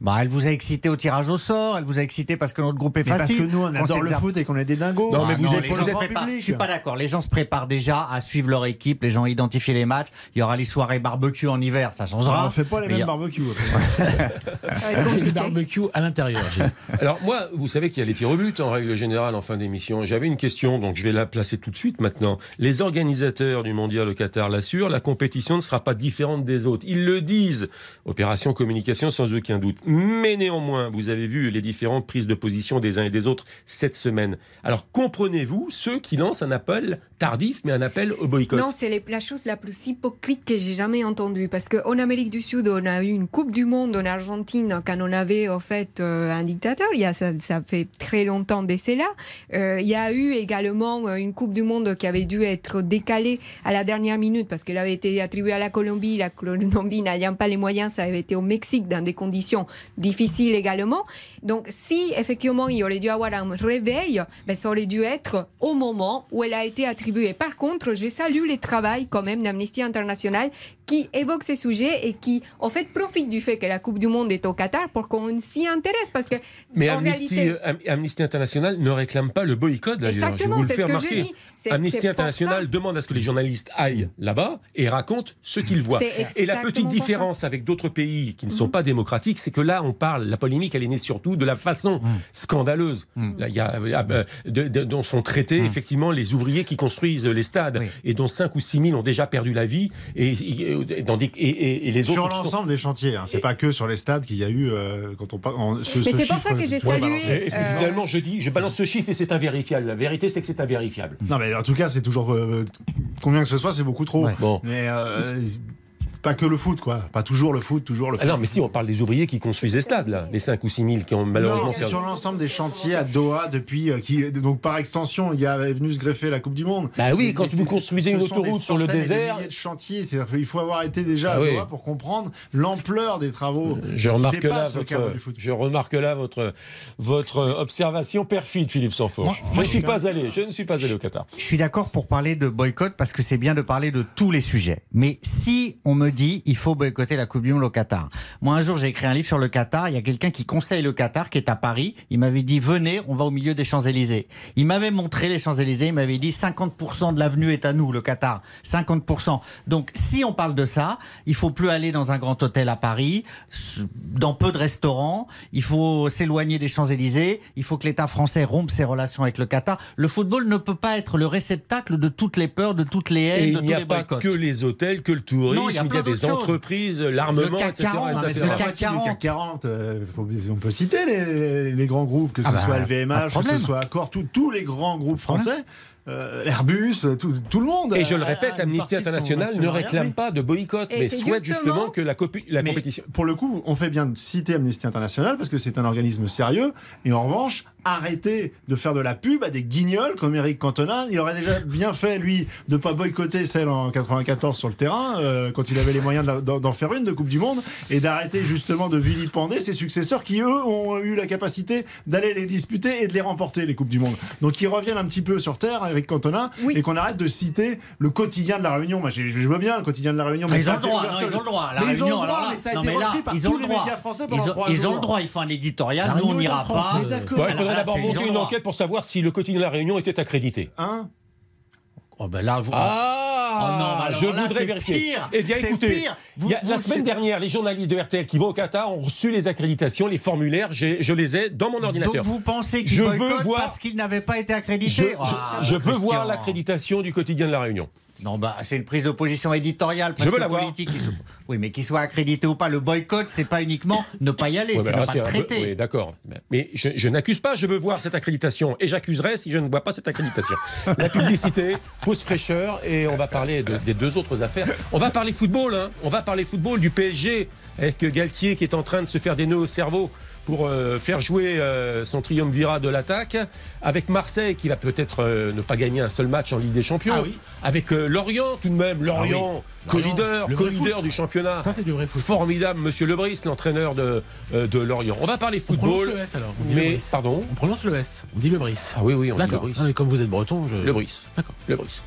Bah, elle vous a excité au tirage au sort, elle vous a excité parce que notre groupe est Mais parce facile. que nous, on adore le foot et qu'on est des dingos. Non, mais vous êtes les pour le public. Je suis pas d'accord. Les gens se préparent déjà à suivre leur équipe. Les gens identifient les matchs. Il y aura les soirées barbecue en hiver, ça changera. On ne fait pas les mêmes a- barbecues. Ça va être On fait [laughs] du compliqué. barbecue à l'intérieur. Gilles. Alors moi, vous savez qu'il y a les tirs au but en règle générale en fin d'émission. J'avais une question, donc je vais la placer tout de suite maintenant. Les organisateurs du mondial au Qatar l'assurent, la compétition ne sera pas différente des autres. Ils le disent. Opération communication sans aucun doute. Mais néanmoins, vous avez vu les différentes prises de position des uns et des autres cette semaine. Alors comprenez-vous ceux qui lancent un appel tardif, mais un appel au boycott? Non, c'est la chose la plus hypocrite que j'ai jamais entendue. Parce qu'en Amérique du Sud, on a eu une Coupe du Monde en Argentine quand on avait en fait euh, un dictateur. Il y a, ça, fait très longtemps de cela. Euh, il y a eu également euh, une Coupe du Monde qui avait dû être décalée à la dernière minute parce qu'elle avait été attribuée à la Colombie. La Colombie n'ayant pas les moyens, ça avait été au Mexique dans des conditions difficiles également. Donc, si effectivement il aurait dû avoir un réveil, ben, ça aurait dû être au moment où elle a été attribuée. Par contre, je salue les travail quand même d'Amnesty International qui évoque ces sujets et qui, en fait, profite du fait que la Coupe du Monde est au Qatar pour qu'on s'y intéresse. Parce que, Mais Amnesty, réalité, Am- Amnesty International ne réclame pas le boycott d'ailleurs. Exactement, le c'est ce que je dis. Amnesty International demande à ce que les journalistes aillent là-bas et racontent ce qu'ils voient. Et la petite différence avec d'autres pays qui ne sont pas démocratiques, c'est que là, on parle, la polémique, elle est née surtout de la façon scandaleuse Là, il y a, euh, de- de- dont sont traités effectivement les ouvriers qui construisent les stades Oui. et dont 5 ou 6 000 ont déjà perdu la vie et, dans des- et- et- et les Sur autres sont- l'ensemble des chantiers, hein. c'est pas que sur les stades qu'il y a eu euh, quand on parle. en- ce- Mais ce c'est pour ça que j'ai salué, Euh, finalement, je dis, je balance ce chiffre et c'est invérifiable. La vérité, c'est que c'est invérifiable. Non, mais en tout cas, c'est toujours. euh, combien que ce soit, c'est beaucoup trop. Ouais. Bon. Mais euh, pas que le foot, quoi. Pas toujours le foot, toujours le Ah foot. non, mais si, on parle des ouvriers qui construisent les stades, là, les 5 ou 6 000 qui ont malheureusement Non, c'est sur l'ensemble des chantiers à Doha depuis euh, qui donc par extension il y a est venu se greffer la Coupe du Monde. Bah oui, Mais- quand mais vous construisez une autoroute sur le désert- milliers de chantiers, c'est- il faut avoir été déjà Ah à oui. Doha pour comprendre l'ampleur des travaux. Je qui remarque, là votre, du foot. je remarque là votre, votre observation perfide, Philippe Sanfourche. Moi- je ne suis je- pas allé, je ne suis pas allé au Qatar. Je suis d'accord pour parler de boycott parce que c'est bien de parler de tous les sujets. Mais si on me dit il faut boycotter la Coupe du Monde au Qatar. Moi un jour j'ai écrit un livre sur le Qatar, il y a quelqu'un qui conseille le Qatar qui est à Paris, il m'avait dit venez, on va au milieu des Champs-Élysées. Il m'avait montré les Champs-Élysées, il m'avait dit 50% de l'avenue est à nous le Qatar, 50%. Donc si on parle de ça, il faut plus aller dans un grand hôtel à Paris, dans peu de restaurants, il faut s'éloigner des Champs-Élysées, il faut que l'État français rompe ses relations avec le Qatar. Le football ne peut pas être le réceptacle de toutes les peurs, de toutes les Et haines, de il tous n'y a les pas boycotts. que les hôtels, que le tourisme, Non, il y a il y a des entreprises, l'armement, Le CAC etc. 40, etc. mais C'est le la CAC moitié du 40. CAC 40. euh, faut- on peut citer les, les grands groupes, que ce Ah bah, soit LVMH, que ce soit Accor, tous les grands groupes Problème. français, euh, Airbus, tout, tout le monde. Et je le répète, Amnesty International ne réclame oui. pas de boycott, Et mais souhaite justement, justement que la, la compétition. Pour le coup, on fait bien de citer Amnesty International parce que c'est un organisme sérieux. Et en revanche, arrêtez de faire de la pub à des guignols comme Eric Cantona. Il aurait déjà bien fait, lui, de pas boycotter celle en 94 sur le terrain, euh, quand il avait les moyens d'en faire une de Coupe du Monde, et d'arrêter justement de vilipender ses successeurs qui, eux, ont eu la capacité d'aller les disputer et de les remporter, les Coupes du Monde. Donc, ils reviennent un petit peu sur Terre, Eric Cantona, Oui. et qu'on arrête de citer le quotidien de la Réunion. Moi, j'ai- je vois bien le quotidien de la Réunion. Mais ils ont le droit, non, ils ont le droit. La Mais ils ont le droit, alors là, mais ça a non, été mais là, repris par ils ont tous le les droit. médias français Ils ont, ils le droit, ils font un éditorial. La Nous, on n'ira pas. Faudrait là, d'abord monter une droit. enquête pour savoir si le quotidien de la Réunion était accrédité. Hein Oh, ben là, vous- Ah Oh non, alors Je là, voudrais c'est vérifier. pire. Eh bien, C'est écoutez, pire. il y a- Vous- la semaine dernière, les journalistes de RTL qui vont au Qatar ont reçu les accréditations, les formulaires. Je les ai dans mon ordinateur. Donc vous pensez Je qu'ils veux boycottent voir- parce qu'ils n'avaient pas été accrédités je- Ah, je veux voir l'accréditation du quotidien de la Réunion. Non, bah, c'est une prise de position éditoriale, Je veux presque la voir. politique. qui se- Oui, mais qu'il soit accrédité ou pas, le boycott, c'est pas uniquement ne pas y aller, Ouais, c'est mais ne là, pas peu- traiter. oui, d'accord. Mais je, je n'accuse pas, je veux voir cette accréditation. Et j'accuserai si je ne vois pas cette accréditation. [laughs] La publicité, pause fraîcheur, et on va parler de- des deux autres affaires. On va parler football, hein. on va parler football du PSG, avec Galtier qui est en train de se faire des nœuds au cerveau pour euh, faire jouer euh, son triumvirat de l'attaque, avec Marseille qui va peut-être euh, ne pas gagner un seul match en Ligue des Champions, Ah oui. avec euh, Lorient tout de même, Lorient, co-leader, Le vrai co-leader du championnat. Ça, c'est du vrai foot. Formidable, Monsieur Lebris, l'entraîneur de, euh, de Lorient. On va parler On prononce football. le S alors. On dit mais, le pardon On prononce le S. On dit le Brice. Ah oui, oui, on dit le D'accord. Brice. Non, mais comme vous êtes breton, je. Le Brice. D'accord. Le Brice.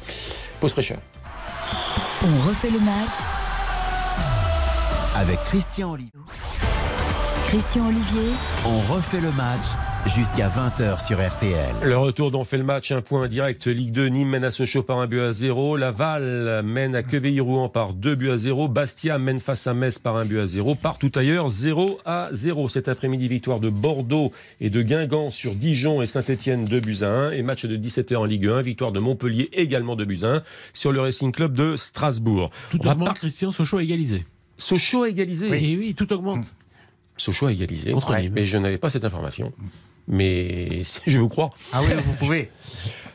Pause fraîcheur. On refait le match. Avec Christian Olivier. Christian Olivier. On refait le match jusqu'à 20h sur RTL. Le retour dont fait le match, un point direct. Ligue 2, Nîmes mène à Sochaux par un but à zéro. Laval mène à Quevilly-Rouen par deux buts à zéro. Bastia mène face à Metz par un but à zéro. Partout ailleurs, 0 à 0. Cet après-midi, victoire de Bordeaux et de Guingamp sur Dijon et Saint-Etienne, 2 buts à 1. Et match de 17h en Ligue 1, victoire de Montpellier également 2 buts à 1 sur le Racing Club de Strasbourg. Tout augmente, Christian Sochaux a égalisé. Sochaux a égalisé. Oui, oui, tout augmente. Sochaux a égalisé. Contre Nîmes. Mais je n'avais pas cette information. Mais [laughs] je vous crois. Ah oui, vous pouvez. [laughs]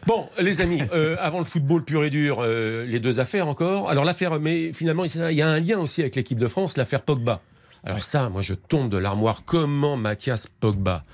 Bon, les amis, euh, avant le football pur et dur, euh, les deux affaires encore. Alors l'affaire, mais finalement, il y a un lien aussi avec l'équipe de France, l'affaire Pogba. Alors ça, moi, je tombe de l'armoire. Comment Mathias Pogba,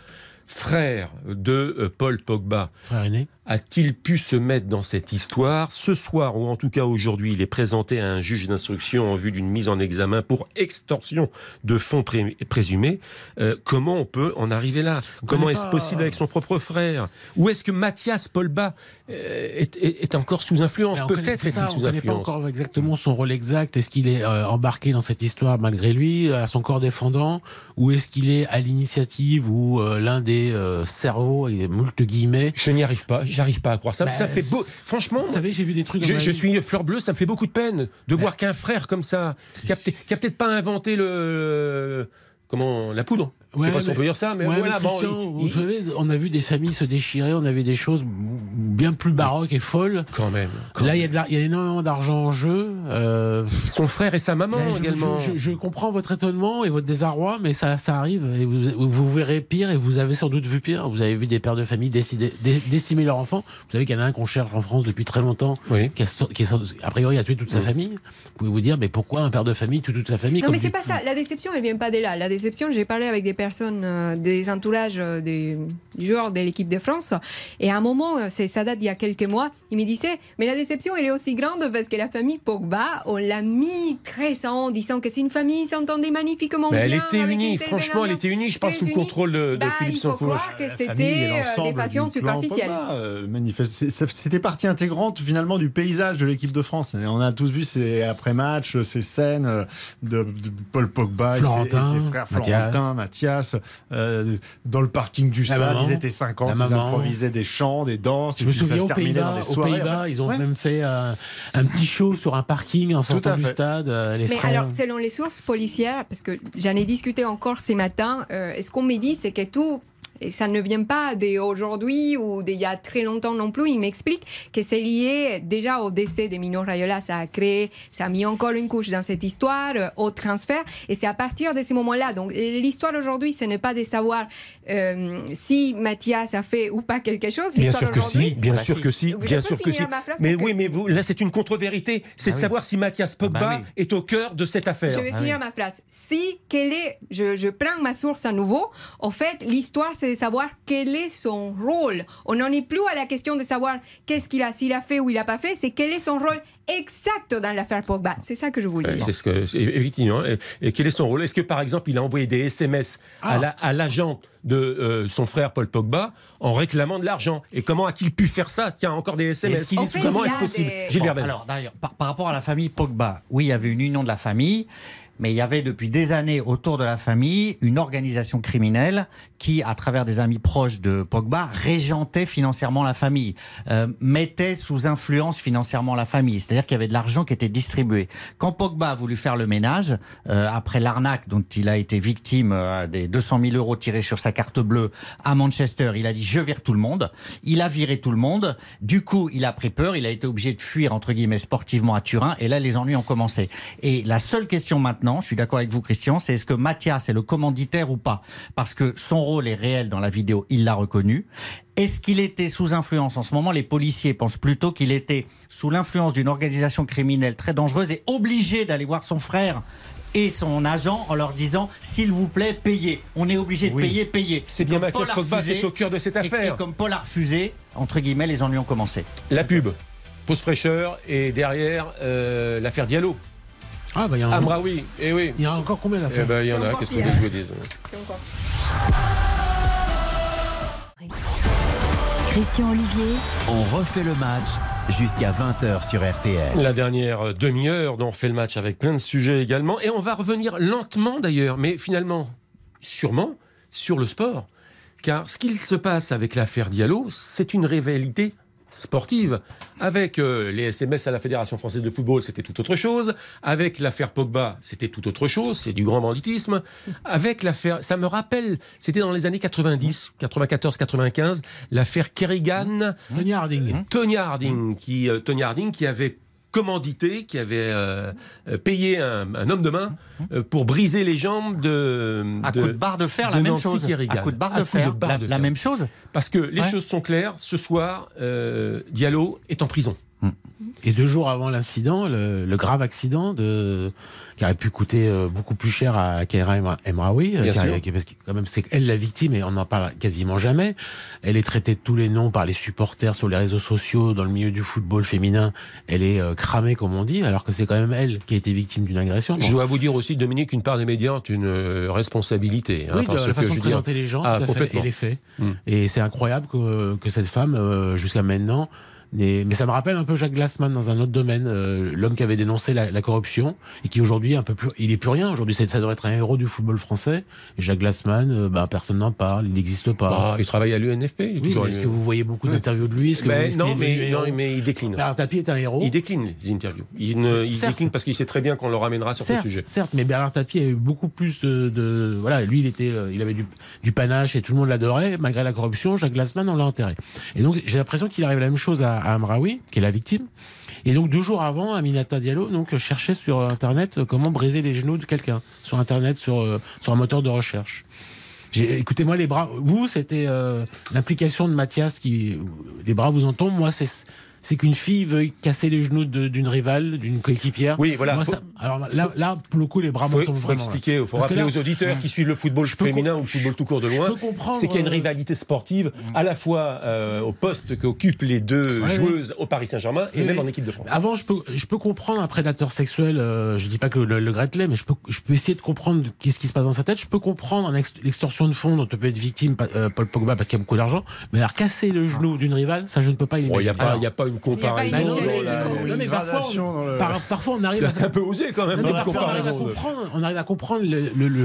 frère de euh, Paul Pogba, Frère aîné. A-t-il pu se mettre dans cette histoire Ce soir, ou en tout cas aujourd'hui, il est présenté à un juge d'instruction en vue d'une mise en examen pour extorsion de fonds pré- présumés. Euh, comment on peut en arriver là Comment est-ce possible avec son propre frère Ou est-ce que Mathias Polba euh, est, est- est encore sous influence Peut-être est-il on pas encore exactement son rôle exact. Est-ce qu'il est euh, embarqué dans cette histoire malgré lui, à son corps défendant, ou est-ce qu'il est à l'initiative ou euh, l'un des euh, cerveaux et moult guillemets Je n'y arrive pas, j'arrive pas à croire ça. Bah, ça me fait beau. Franchement, Vous savez, j'ai vu des trucs. Je, suis fleur bleue, ça me fait beaucoup de peine de voir qu'un frère comme ça, qui a, peut- qui a peut-être pas inventé le. Comment La poudre je sais pas si on peut dire ça, mais ouais, voilà. mais bon, Christian, il- vous savez, on a vu des familles se déchirer, on a vu des choses bien plus baroques et folles. Quand même. quand Là, il y, a y énormément d'argent en jeu. euh, son frère et sa maman Là, je, également. je- je- je comprends votre étonnement et votre désarroi, mais ça, ça arrive. Et vous, vous verrez pire et vous avez sans doute vu pire. Vous avez vu des pères de famille décider, dé- décimer leur enfant. Vous savez qu'il y en a un qu'on cherche en France depuis très longtemps, Oui. qui, a, qui a priori a tué toute sa famille. Vous pouvez vous dire, mais pourquoi un père de famille tue toute sa famille Non, comme mais c'est pas ça. La déception, elle vient pas de là. La déception, j'ai parlé avec des personnes, euh, des entourages euh, des joueurs de l'équipe de France. Et à un moment, euh, c'est, ça date d'il y a quelques mois, il me disait Mais la déception, elle est aussi grande parce que la famille Pogba, on l'a mis très en disant que c'est une famille qui s'entendait magnifiquement Mais elle bien. était unie, franchement, elle était unie, je pense, très sous le contrôle de, de Bah, Philippe il faut Sansfourche. croire que c'était des l'ensemble passions superficielles. Euh, C'était partie intégrante finalement du paysage de l'équipe de France. Et on a tous vu ces après-match, ces scènes de, de Paul Pogba et ses- Florentin, et ses, frères Mathias. Florentin, Euh, dans le parking du stade. maman. Ils étaient 50, La ils improvisaient des chants, des danses. Je et me ça souviens se aux Pays-Bas, ils ont Ouais. même fait euh, un petit show sur un parking en sortant du stade. euh, les Mais frères. alors, selon les sources policières, parce que j'en ai discuté encore ce matin, euh, ce qu'on me dit, c'est que tout. Et ça ne vient pas d'aujourd'hui ou d'il y a très longtemps non plus. Il m'explique que c'est lié déjà au décès de Mino Raiola. Ça a créé, ça a mis encore une couche dans cette histoire, euh, au transfert. Et c'est à partir de ces moments-là. Donc, l'histoire aujourd'hui, ce n'est pas de savoir euh, si Mathias a fait ou pas quelque chose. Bien sûr que si, bien Bah sûr que si, bien peux sûr que si. Mais oui, mais vous, là c'est une contre-vérité, c'est Ah de oui. savoir si Mathias Pogba bah oui. est au cœur de cette affaire. Je vais Ah finir oui. ma phrase. Si, quel est, je, je prends ma source à nouveau, en fait, l'histoire, c'est de savoir quel est son rôle. On n'en est plus à la question de savoir qu'est-ce qu'il a, s'il a fait ou il n'a pas fait, c'est quel est son rôle exact dans l'affaire Pogba. C'est ça que je voulais dire. c'est ce que, c'est- effectivement. Et, et quel est son rôle? Est-ce que par exemple il a envoyé des SMS à la- à l'agent de euh, son frère Paul Pogba en réclamant de l'argent? Et comment a-t-il pu faire ça? Tiens, encore des SMS. En fait, comment est-ce possible? des- Gilles Bon, alors d'ailleurs, par, par rapport à la famille Pogba, oui, il y avait une union de la famille, mais il y avait depuis des années autour de la famille une organisation criminelle qui, à travers des amis proches de Pogba, régentait financièrement la famille, euh, mettait sous influence financièrement la famille. C'est-à-dire qu'il y avait de l'argent qui était distribué. Quand Pogba a voulu faire le ménage, euh, après l'arnaque dont il a été victime euh, des 200 000 euros tirés sur sa carte bleue à Manchester, il a dit je vire tout le monde. Il a viré tout le monde. Du coup, il a pris peur. Il a été obligé de fuir entre guillemets sportivement à Turin. Et là, les ennuis ont commencé. Et la seule question maintenant, je suis d'accord avec vous, Christian, c'est est-ce que Mathias est le commanditaire ou pas? Parce que son rôle est réel dans la vidéo. Il l'a reconnu. Est-ce qu'il était sous influence En ce moment, les policiers pensent plutôt qu'il était sous l'influence d'une organisation criminelle très dangereuse et obligé d'aller voir son frère et son agent en leur disant s'il vous plaît payez on est obligé de Oui. payer payer C'est bien Mathias Paul a Pogba, refusé, c'est au cœur de cette et- affaire. et comme Paul a refusé entre guillemets les ennuis ont commencé La pub, pause fraîcheur, et derrière euh, l'affaire Diallo. Ah, bah, il y, en a- Amraoui, et oui. il y en a encore combien Eh d'affaires ben, il y en a, qu'est-ce que vous voulez Christian Olivier, On refait le match jusqu'à 20h sur RTL. La dernière demi-heure dont on fait le match avec plein de sujets également. Et on va revenir lentement d'ailleurs, mais finalement, sûrement, sur le sport. Car ce qu'il se passe avec l'affaire Diallo, c'est une rivalité sportive. Avec euh, les SMS à la Fédération française de football, c'était tout autre chose. Avec l'affaire Pogba, c'était tout autre chose. C'est du grand banditisme. Avec l'affaire, ça me rappelle, c'était dans les années 90, 94, 95, l'affaire Kerrigan. Tony Harding. Tony Harding, qui, euh, Tony Harding qui avait commandité, qui avait euh, euh, payé un, un homme de main euh, pour briser les jambes de, à de- coup de barre de fer de la même Nancy chose Kerrigan. à coup de barre de fer barre la, de la fer. même chose Parce que les Ouais. choses sont claires. Ce soir, euh, Diallo est en prison. Et deux jours avant l'incident, le, le grave accident de, qui aurait pu coûter euh, beaucoup plus cher à Kaira Emra- Emraoui, euh, parce que quand même c'est elle la victime et on n'en parle quasiment jamais. Elle est traitée de tous les noms par les supporters sur les réseaux sociaux, dans le milieu du football féminin. Elle est euh, cramée comme on dit, alors que c'est quand même elle qui a été victime d'une agression. Je dois vous dire aussi, Dominique, qu'une part des médias ont une responsabilité. hein, Oui, de la que façon je de présenter les gens, Ah, et les faits. Mm. Et c'est incroyable que, que cette femme, jusqu'à maintenant, mais ça me rappelle un peu Jacques Glassman dans un autre domaine, euh, l'homme qui avait dénoncé la, la corruption et qui aujourd'hui un peu plus, il est plus rien. Aujourd'hui, ça devrait être un héros du football français. Et Jacques Glassman, euh, bah, personne n'en parle, il n'existe pas. Bah, il travaille à l'UNFP. Oui, toujours Est-ce que vous voyez beaucoup d'interviews de lui? Que Ben, vous- non, mais, non, mais il décline. Bernard Tapie est un héros. Il décline les interviews. Il, ne- il décline parce qu'il sait très bien qu'on le ramènera sur certes, ce sujet. certes, mais Bernard Tapie a eu beaucoup plus de, de- voilà, lui il était, euh, il avait du, du panache et tout le monde l'adorait malgré la corruption. Jacques Glassman on l'a enterré. Et donc j'ai l'impression qu'il arrive la même chose à, à Amraoui, qui est la victime. Et donc deux jours avant, Aminata Diallo donc cherchait sur internet euh, comment briser les genoux de quelqu'un sur internet sur euh, sur un moteur de recherche. Écoutez-moi, les bras. Vous, c'était euh, l'implication de Mathias qui. Les bras vous en. Moi, c'est. C'est qu'une fille veuille casser les genoux d'une rivale, d'une coéquipière. Oui, voilà. Moi, Faut- ça- alors là, là, pour le coup, les bras faut, tombent faut vraiment, là. expliquer, il faut rappeler là- aux auditeurs qui suivent le football féminin ou le football tout court de loin, c'est qu'il y a une euh, rivalité sportive à la fois euh, au poste qu'occupent les deux Ouais, joueuses au Paris Saint-Germain et même en équipe de France. Avant, je peux, je peux comprendre un prédateur sexuel. euh, je dis pas que le, le mais je peux, je peux essayer de comprendre qu'est-ce qui se passe dans sa tête. Je peux comprendre l'extorsion de fonds dont peut être victime euh, Paul Pogba parce qu'il y a beaucoup d'argent. Mais alors casser le genou d'une rivale, ça je ne peux pas Bon, imaginer. Il n'y a, pas- a une. Une mais parfois, on arrive c'est un peu osé quand même on arrive à comparaison. comprendre, le,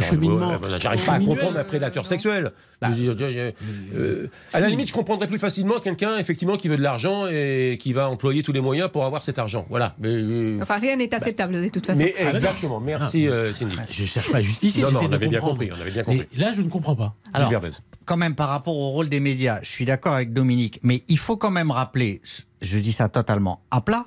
cheminement. J'arrive pas à comprendre un prédateur sexuel. Bah, euh, euh, à la limite, je comprendrais plus facilement quelqu'un effectivement qui veut de l'argent et qui va employer tous les moyens pour avoir cet argent. Voilà. Mais, euh, Enfin, rien n'est acceptable de toute façon. mais exactement. Merci euh, Cindy. Je cherche pas à justifier. Non, non, on avait bien compris. On avait bien compris. Là, je ne comprends pas. Alors, quand même par rapport au rôle des médias, je suis d'accord avec Dominique, mais il faut quand même rappeler, je dis ça totalement à plat,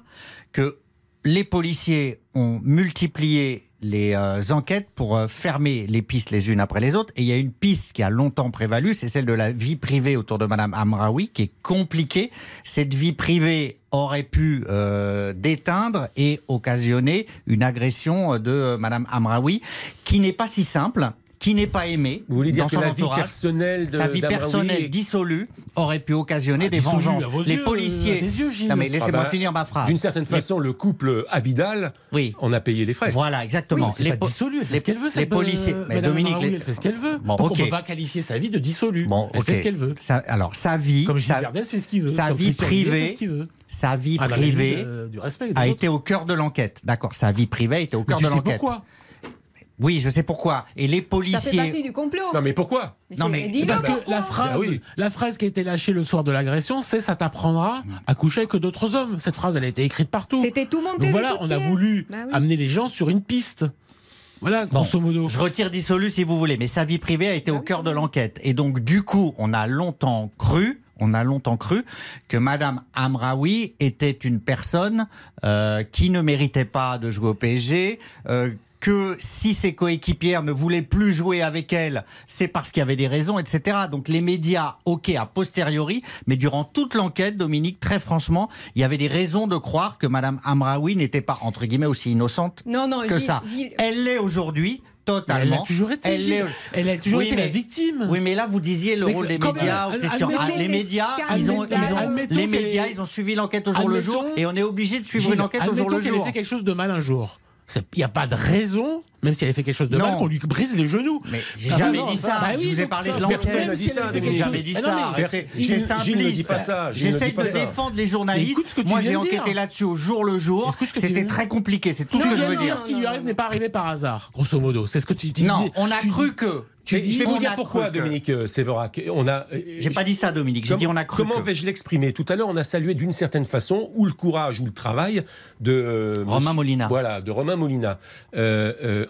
que les policiers ont multiplié les euh, enquêtes pour euh, fermer les pistes les unes après les autres. Et il y a une piste qui a longtemps prévalu, c'est celle de la vie privée autour de Madame Amraoui, qui est compliquée. Cette vie privée aurait pu euh, déteindre et occasionner une agression de Madame Amraoui, qui n'est pas si simple, qui n'est pas aimée Vous voulez dire dans que son la vie entourage. personnelle de Sa vie personnelle dissolue aurait pu occasionner Ah, des vengeances. Les yeux, policiers. à tes yeux, non mais laissez-moi Ah bah, finir ma phrase. D'une certaine façon, le couple Abidal Oui. en a payé les frais. Voilà, exactement. Oui, pas po- dissolu, elle fait les- ce qu'elle veut. les cette, policiers- euh, mais Dominique, les- elle fait ce qu'elle veut. Bon, Donc ok. on peut pas qualifier sa vie de dissolue. Bon, elle ok. fait ce qu'elle veut. Ça- alors sa vie, Comme sa, fait ce veut. sa vie Villiers privée- sa vie Ah, privée euh, des a été au cœur de l'enquête. D'accord, sa vie privée a été au cœur de l'enquête. pourquoi Oui, je sais pourquoi. Et les Ça fait policiers. partie du complot. Non, mais pourquoi Non, mais- Parce que pourquoi. la phrase, Ah oui. la phrase qui a été lâchée le soir de l'agression, c'est ça t'apprendra à coucher avec d'autres hommes. Cette phrase, elle a été écrite partout. C'était tout monté Donc voilà, on a pièces. voulu Bah oui. amener les gens sur une piste. Voilà, grosso modo. Je retire dissolu si vous voulez, mais sa vie privée a été au cœur de l'enquête. Et donc, du coup, on a longtemps cru, on a longtemps cru que Madame Amraoui était une personne euh, qui ne méritait pas de jouer au PSG. euh, que si ses coéquipières ne voulaient plus jouer avec elle, c'est parce qu'il y avait des raisons, etc. Donc les médias, ok, a posteriori, mais durant toute l'enquête, Dominique, très franchement, il y avait des raisons de croire que Madame Amraoui n'était pas, entre guillemets, aussi innocente Non, non, que Gilles- ça. Gilles- Elle l'est aujourd'hui, totalement. Elle a toujours été. Elle a toujours Oui, été la victime. Oui, mais là, vous disiez le Mais rôle des médias, même, Christian. admettons- Ah, les médias, ils ont, ils ont- les médias, ils ont suivi l'enquête au jour le jour, et on est obligé de suivre Gilles, une enquête au jour le qu'elle ait jour. fait quelque chose de mal un jour. Il n'y a pas de raison, même si elle a fait quelque chose de Non. mal, qu'on lui brise les genoux. Mais j'ai Ah, jamais non, dit ça- bah je vous ai parlé de l'enquête. personne dit ça, J'ai jamais dit Ah ça. simpliste. ne J'essaie de défendre les journalistes. Moi, j'ai enquêté là-dessus au jour le jour. C'était très compliqué. C'est tout ce que je veux dire. ce qui lui arrive n'est pas arrivé par hasard, grosso modo. C'est ce que tu disais. Non, on a cru dis- que. Tu dis, je vais vous dire pourquoi. Dominique euh, Séverac. On a. euh, J'ai pas dit ça, Dominique. J'ai dit on a cru Comment que. vais-je l'exprimer? Tout à l'heure, on a salué d'une certaine façon ou le courage ou le travail de euh, Romain Molina. Voilà, de Romain Molina.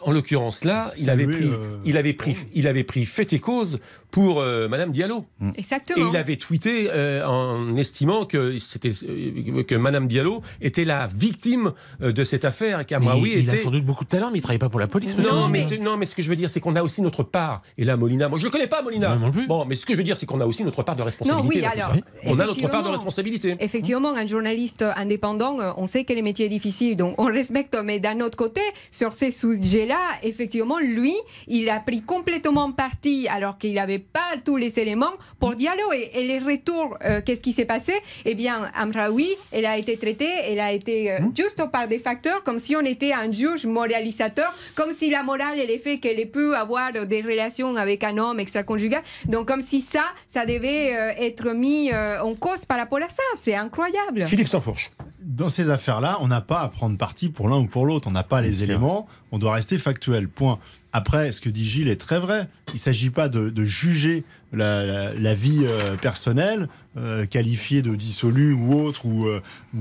Euh, euh, en l'occurrence là, il Salué, avait pris, euh, il avait pris, il avait pris fait et cause pour euh, Madame Diallo. Et Exactement. il avait tweeté euh, en estimant que c'était euh, que Madame Diallo était la victime euh, de cette affaire et Mais qu'Amraoui il a était sans doute beaucoup de talent, mais il travaille pas pour la police. non, mais, non, mais ce que je veux dire, c'est qu'on a aussi notre part. Et là, Molina, moi je le connais pas, Molina. Moi non plus. Bon, mais ce que je veux dire, c'est qu'on a aussi notre part de responsabilité. oui, dans tout alors. On a notre part de responsabilité. Effectivement, un journaliste indépendant, euh, on sait que les métiers difficiles, donc on respecte, mais d'un autre côté, sur ces sujets-là, là, effectivement, lui, il a pris complètement parti alors qu'il n'avait pas tous les éléments pour dialoguer. Et, les retours, euh, qu'est-ce qui s'est passé? Eh bien, Amraoui, elle a été traitée, elle a été euh, juste par des facteurs comme si on était un juge moralisateur, comme si la morale et le fait qu'elle ait pu avoir des relations avec un homme extra-conjugal, donc comme si ça, ça devait euh, être mis en cause par rapport à ça. C'est incroyable. Philippe Sansfourche. Dans ces affaires-là, on n'a pas à prendre parti pour l'un ou pour l'autre. On n'a pas les éléments. On doit rester factuel. Point. Après, ce que dit Gilles est très vrai. Il ne s'agit pas de, de juger la, la- la vie euh, personnelle, euh, qualifiée de dissolue ou autre, ou, euh, ou,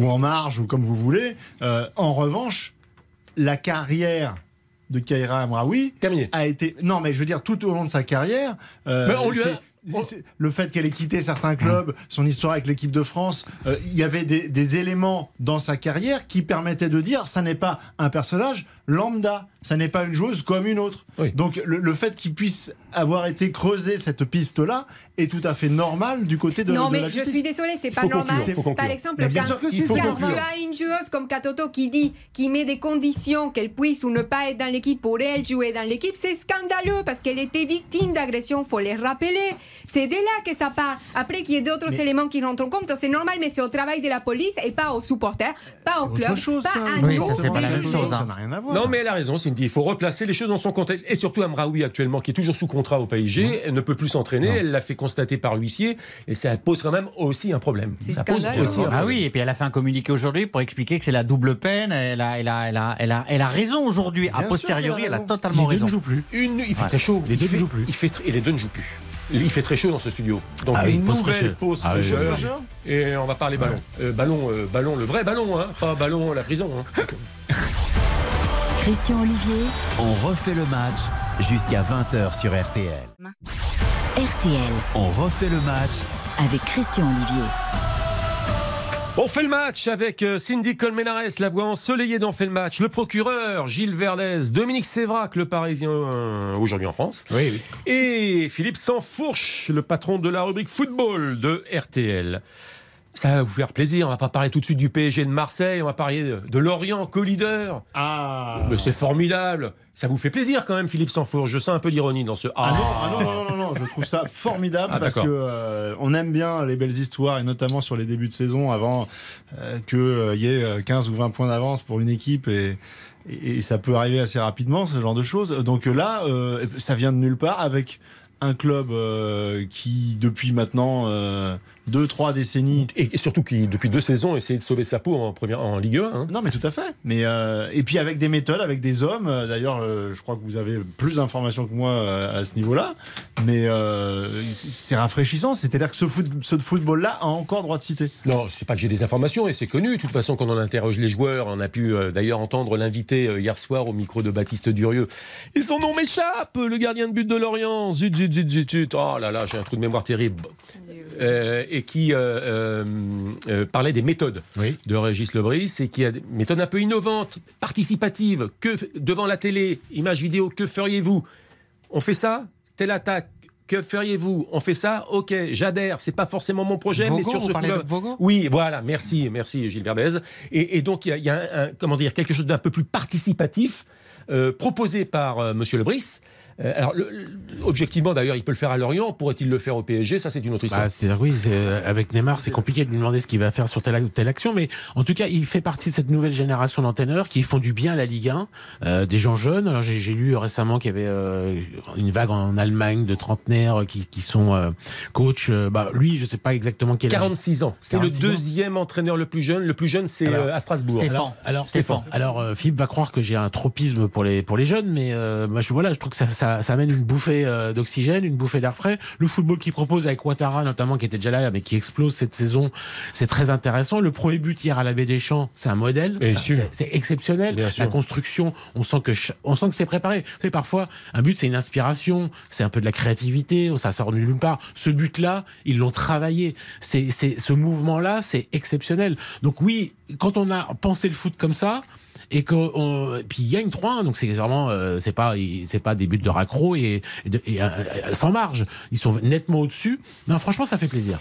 ou en marge, ou comme vous voulez. Euh, en revanche, la carrière de Kaira Amraoui Terminé. a été. Non, mais je veux dire, tout au long de sa carrière. euh, Mais on lui a- c'est- Le fait qu'elle ait quitté certains clubs, son histoire avec l'équipe de France, euh, il y avait des, des éléments dans sa carrière qui permettaient de dire ça n'est pas un personnage lambda, ça n'est pas une joueuse comme une autre. Oui. Donc le, le fait qu'il puisse avoir été creusé cette piste-là est tout à fait normal du côté de, non, de mais la je suis désolée, c'est pas normal. conclure. Par exemple, bien quand, sûr tu as une joueuse comme Katoto qui dit, qui met des conditions qu'elle puisse ou ne pas être dans l'équipe pour elle jouer dans l'équipe, c'est scandaleux parce qu'elle était victime d'agression, faut les rappeler. C'est de là que ça part. Après qu'il y ait d'autres éléments qui rentrent en compte, c'est normal, mais c'est au travail de la police et pas aux supporters, pas au club, chose, pas à Oui, nous ça, c'est pas la même chose, hein. Ça n'a rien à voir. Non, mais elle a raison, Cindy. Il faut replacer les choses dans son contexte. Et surtout, Amraoui, actuellement, qui est toujours sous contrat au PSG, elle ne peut plus s'entraîner. Elle l'a fait constater par l'huissier. Et ça pose quand même aussi un problème. Ça pose aussi un Ah problème. oui, et puis elle a fait un communiqué aujourd'hui pour expliquer que c'est la double peine. Elle a, elle a, elle a, elle a, elle a raison aujourd'hui. A Bien sûr posteriori, a elle a raison. totalement Les deux raison. ne jouent plus. Une, il fait Ouais. très chaud. Les Il deux ne jouent plus. Il fait et les deux ne jouent plus. Il fait très chaud dans ce studio. Donc Ah oui, une pause nouvelle pause Ah oui, fraîcheur. oui, oui. Et on va parler ballon. Euh, ballon, euh, ballon, le vrai ballon, hein, pas ballon la prison. hein. [laughs] Christian Olivier, On refait le match jusqu'à 20h sur RTL. RTL, On refait le match avec Christian Olivier. On fait le match avec euh, Cindy Colmenares, la voix ensoleillée d'On fait le match, le procureur Gilles Verdez, Dominique Sévrac, le parisien euh, aujourd'hui en France, Oui, oui. et Philippe Sansfourche, le patron de la rubrique football de RTL. Ça va vous faire plaisir, on va pas parler tout de suite du PSG de Marseille, on va parler de, de Lorient, co-leader. Ah. Mais c'est formidable. Ça vous fait plaisir quand même, Philippe Sansfourche. Je sens un peu l'ironie dans ce Ah Ah. non, ah non, non, non, non, je trouve ça formidable Ah, parce que euh, on aime bien les belles histoires et notamment sur les débuts de saison avant euh, qu'il y ait euh, 15 ou 20 points d'avance pour une équipe et, et, et ça peut arriver assez rapidement, ce genre de choses. Donc euh, là, euh, ça vient de nulle part avec un club euh, qui, depuis maintenant euh, deux, trois décennies, Et surtout qui, depuis deux saisons, essaie de sauver sa peau en, première, en Ligue 1. hein. non, mais tout à fait. Mais euh, et puis avec des méthodes, avec des hommes. Euh, D'ailleurs, euh, je crois que vous avez plus d'informations que moi euh, à ce niveau-là. Mais euh, c'est rafraîchissant. C'est-à-dire que ce, foot, ce football-là a encore droit de citer. Non, je sais pas que j'ai des informations et c'est connu. De toute façon, quand on interroge les joueurs, on a pu euh, d'ailleurs entendre l'invité euh, hier soir au micro de Baptiste Durieux. Et son nom m'échappe, le gardien de but de Lorient. Zut, zut, zut, zut, zut. Oh là là, j'ai un trou de mémoire terrible. Euh, et qui euh, euh, euh, parlait des méthodes Oui. de Régis Lebris et qui a des méthodes un peu innovantes, participatives. Que devant la télé, image vidéo, que feriez-vous? On fait ça Telle attaque. Que feriez-vous? On fait ça Ok, j'adhère. C'est pas forcément mon projet, mais sur ce Vogo oui, voilà, merci, merci Gilles Verdez. Et, et donc il y a, il y a un, un- comment dire quelque chose d'un peu plus participatif euh, proposé par euh, Monsieur Lebris. Euh, alors, le- le- objectivement, d'ailleurs, il peut le faire à Lorient. Pourrait-il le faire au PSG Ça, c'est une autre histoire. Bah, c'est oui, c'est- avec Neymar, c'est compliqué de lui demander ce qu'il va faire sur telle ou telle action, mais en tout cas, il fait partie de cette nouvelle génération d'entraîneurs qui font du bien à la Ligue 1, euh, des gens jeunes. Alors j'ai j'ai lu récemment qu'il y avait euh, une vague en Allemagne de trentenaires qui, qui sont euh, coach. Euh, bah, lui, je sais pas exactement quel âge. 46 ans. C'est le 46 ans. deuxième entraîneur le plus jeune. Le plus jeune, c'est Alors, euh, à Strasbourg. Stéphane. Alors, alors, Stéphane. Alors, euh, Philippe va croire que j'ai un tropisme pour les pour les jeunes, mais euh, moi, je voilà, je trouve que ça, ça, ça amène une bouffée euh, d'oxygène, une bouffée d'air frais. Le football qu'il propose avec Ouattara, notamment, qui était déjà là, mais qui explose cette saison, c'est très intéressant. Le premier but hier à la Baie des Champs, c'est un modèle. Ça, c'est- exceptionnel. Bien. La construction, on sent que on sent que c'est préparé. Vous savez, parfois, un but c'est une inspiration, c'est un peu de la créativité, ça sort de nulle part. Ce but-là, ils l'ont travaillé. C'est c'est ce mouvement-là, c'est exceptionnel. Donc oui, quand on a pensé le foot comme ça et qu'on puis il gagne 3 donc c'est vraiment euh, c'est pas c'est pas des buts de raccro et, et, et, euh, sans marge. Ils sont nettement au-dessus. Non franchement ça fait plaisir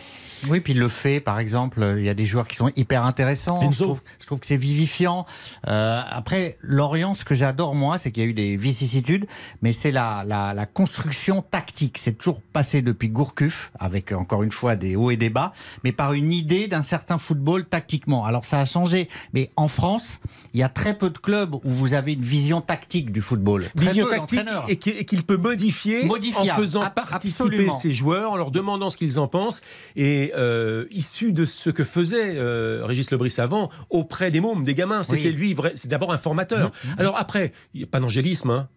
Oui, puis il le fait, par exemple, il y a des joueurs qui sont hyper intéressants. Je trouve, je trouve, que c'est vivifiant. Euh, après, Lorient, ce que j'adore, moi, c'est qu'il y a eu des vicissitudes, mais c'est la, la, la, construction tactique. C'est toujours passé depuis Gourcuff, avec encore une fois des hauts et des bas, mais par une idée d'un certain football tactiquement. Alors ça a changé, mais en France, il y a très peu de clubs où vous avez une vision tactique du football. vision tactique et qu'il peut modifier en faisant participer ses joueurs, en leur demandant ce qu'ils en pensent. Et euh, issu de ce que faisait euh, Régis Lebris avant auprès des mômes, des gamins. C'était lui, c'est d'abord un formateur. Alors après, il n'y a pas d'angélisme. Hein.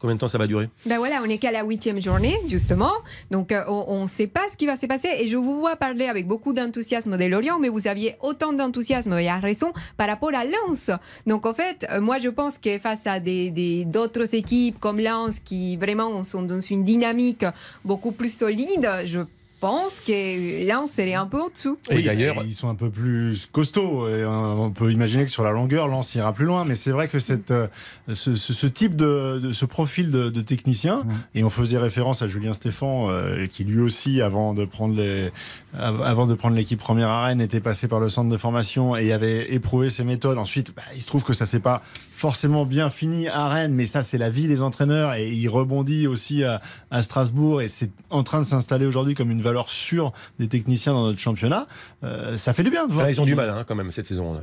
Combien de temps ça va durer? Ben voilà, on n'est qu'à la huitième journée, justement. Donc, euh, on ne sait pas ce qui va se passer. Et je vous vois parler avec beaucoup d'enthousiasme de Lorient, mais vous aviez autant d'enthousiasme, et à raison, par rapport à Lens. Donc, en fait, moi, je pense que face à d'autres des, d'autres équipes comme Lens, qui vraiment sont dans une dynamique beaucoup plus solide, je pense que Lens, elle est un peu en dessous. Et d'ailleurs, ils sont un peu plus costauds. Et on peut imaginer que sur la longueur, Lens ira plus loin. Mais c'est vrai que cette, euh, ce, type de, ce profil de, technicien, et on faisait référence à Julien Stéphan, euh, qui lui aussi, avant de prendre les, avant de prendre l'équipe première à Rennes, était passé par le centre de formation et avait éprouvé ses méthodes. Ensuite, bah, il se trouve que ça s'est pas forcément bien fini à Rennes, mais ça, c'est la vie des entraîneurs. Et il rebondit aussi à, à Strasbourg et c'est en train de s'installer aujourd'hui comme une valeur sûre des techniciens dans notre championnat. Euh, ça fait du bien de voir. Ah, ils ont du mal hein, quand même cette saison. Là.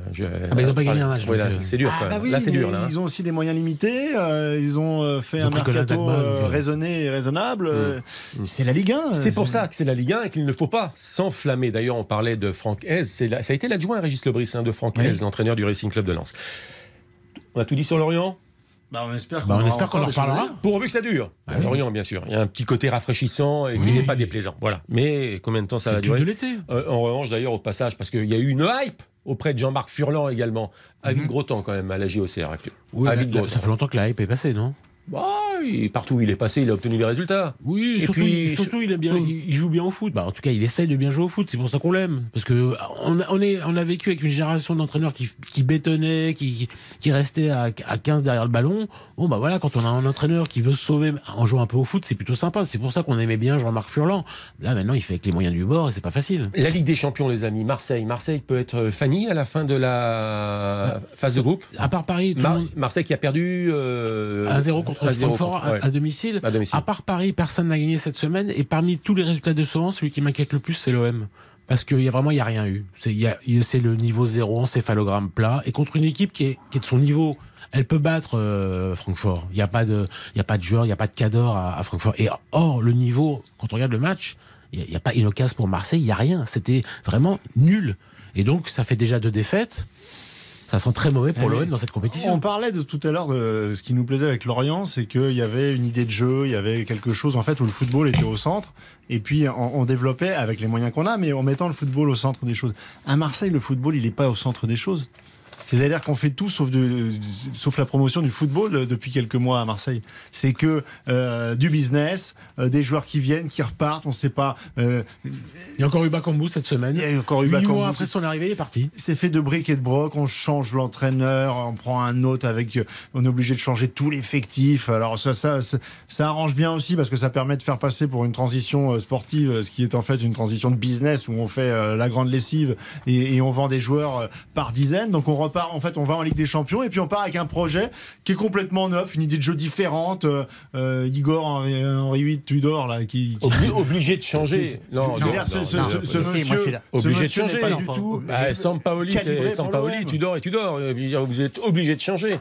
Ah, bah, ils n'ont pas gagné un match. Euh. c'est dur. Ah, bah là, c'est dur. Là, hein. Ils ont aussi des moyens limités. Euh, ils ont fait un mercato raisonné et raisonnable. Mm. C'est la Ligue 1. C'est pour ça que c'est la Ligue 1 et qu'il ne faut pas s'enflammer. D'ailleurs, on parlait de Franck Hez. Ça a été l'adjoint à Régis Lebris hein, de Franck Hez, l'entraîneur du Racing Club de Lens. On a tout dit sur Lorient? Bah on espère bah, qu'on en reparlera. Pourvu que ça dure. Ah Lorient, bien sûr. Il y a un petit côté rafraîchissant et qui n'est pas déplaisant. Voilà. Mais combien de temps ça va durer? de l'été. Euh, en revanche, d'ailleurs, au passage, parce qu'il y a eu une hype auprès de Jean-Marc Furlan également. Avis mm gros temps quand même à la JOCR actuelle. Oui, ça fait longtemps que la hype est passée, non? Bah, partout où il est passé, il a obtenu des résultats. Oui, et surtout, puis, surtout il, bien, il joue bien au foot. Bah, en tout cas, il essaye de bien jouer au foot. C'est pour ça qu'on l'aime. Parce que on, on, est, on a vécu avec une génération d'entraîneurs qui, qui bétonnaient, qui, qui restaient à, à 15 derrière le ballon. Bon, bah voilà, quand on a un entraîneur qui veut se sauver en jouant un peu au foot, c'est plutôt sympa. C'est pour ça qu'on aimait bien Jean-Marc Furlan. Là, maintenant, il fait avec les moyens du bord et c'est pas facile. La Ligue des Champions, les amis. Marseille. Marseille peut être Fanny à la fin de la phase de groupe. À part Paris, Marseille qui a perdu euh, 1-0 contre Francfort à, domicile. à, part Paris, personne n'a gagné cette semaine. Et parmi tous les résultats de ce celui qui m'inquiète le plus, c'est l'OM. Parce qu'il y a vraiment, il y a rien eu. C'est le niveau zéro, encéphalogramme plat. Et contre une équipe qui est, qui est de son niveau, elle peut battre euh, Francfort. Il n'y a pas de, il y a pas de joueur, il n'y a pas de cador à, Francfort. Et or, le niveau, quand on regarde le match, il n'y a, a, pas une occasion pour Marseille, il n'y a rien. C'était vraiment nul. Et donc, ça fait déjà deux défaites ça sent très mauvais pour l'OM dans cette compétition. On parlait de tout à l'heure de ce qui nous plaisait avec Lorient, c'est qu'il y avait une idée de jeu, il y avait quelque chose en fait où le football était au centre, et puis on, développait avec les moyens qu'on a, mais en mettant le football au centre des choses. À Marseille, le football, il n'est pas au centre des choses. C'est-à-dire qu'on fait tout sauf, de, sauf la promotion du football euh, depuis quelques mois à Marseille. C'est que euh, du business, euh, des joueurs qui viennent, qui repartent, on ne sait pas. il y a encore eu Bakambu cette semaine. Il y a encore eu Bakambu. après son arrivée, il est parti. C'est fait de briques et de broc. On change l'entraîneur, on prend un autre avec. On est obligé de changer tout l'effectif. Alors ça, ça, ça, arrange bien aussi parce que ça permet de faire passer pour une transition sportive, ce qui est en fait une transition de business où on fait la grande lessive et, et on vend des joueurs par dizaines. Donc on repart en fait, on va en Ligue des Champions et puis on part avec un projet qui est complètement neuf, une idée de jeu différente. Euh, euh Igor Henri VIII Tudor là, qui, obligé de changer. Non, non, ce, ce, ce, monsieur, obligé de changer. Pas du tout. Bah, Sampaoli, Tudor et Tudor. Vous êtes obligé de changer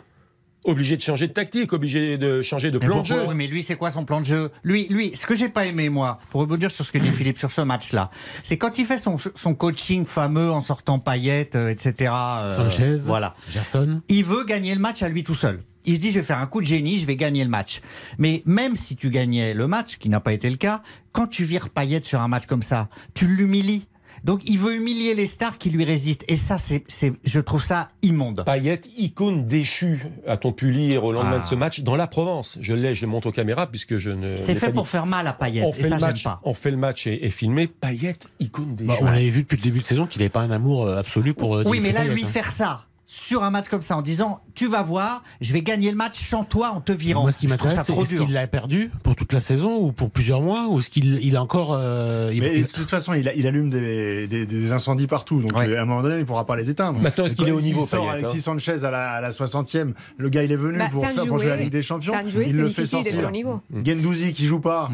obligé de changer de tactique, obligé de changer de plan de jeu. mais lui, c'est quoi son plan de jeu? Lui, lui, ce que j'ai pas aimé moi, pour rebondir sur ce que dit Philippe sur ce match-là, c'est quand il fait son, son coaching fameux en sortant paillettes, euh, etc. Euh, Sanchez, voilà. Gerson. Il veut gagner le match à lui tout seul. Il se dit, je vais faire un coup de génie, je vais gagner le match. Mais même si tu gagnais le match, qui n'a pas été le cas, quand tu vires Payette sur un match comme ça, tu l'humilies. Donc il veut humilier les stars qui lui résistent. Et ça, c'est, je trouve ça immonde. Payet, icône déchue, a-t-on pu lire au lendemain de ce ah. match dans la Provence. Je l'ai, je monte aux caméras puisque je ne. C'est fait pour faire mal à Payet. On, fait, le match, pas. on fait le match et, filmé. Payet, icône déchue. Bah, on avait vu depuis le début de saison qu'il n'avait pas un amour euh, absolu pour. Euh, oui, mais là, lui faire ça sur un match comme ça en disant tu vas voir, je vais gagner le match sans toi en te virant. Moi, ce qui m'intéresse, c'est est-ce qu'il l'a perdu pour toute la saison ou pour plusieurs mois ou est-ce qu'il il a encore. euh, il- Mais il- de toute façon, il, a- il allume des, des- des incendies partout. Donc Ouais. euh, à un moment donné, il ne pourra pas les éteindre. Maintenant, est-ce qu'il est au niveau, Il sort Payet, Alexis Sanchez à la, à la 60e. Le gars, il est venu Bah, pour, faire, pour jouer- à la Ligue des Champions. jouer, il le fait sortir. au niveau. Gendouzi qui joue pas.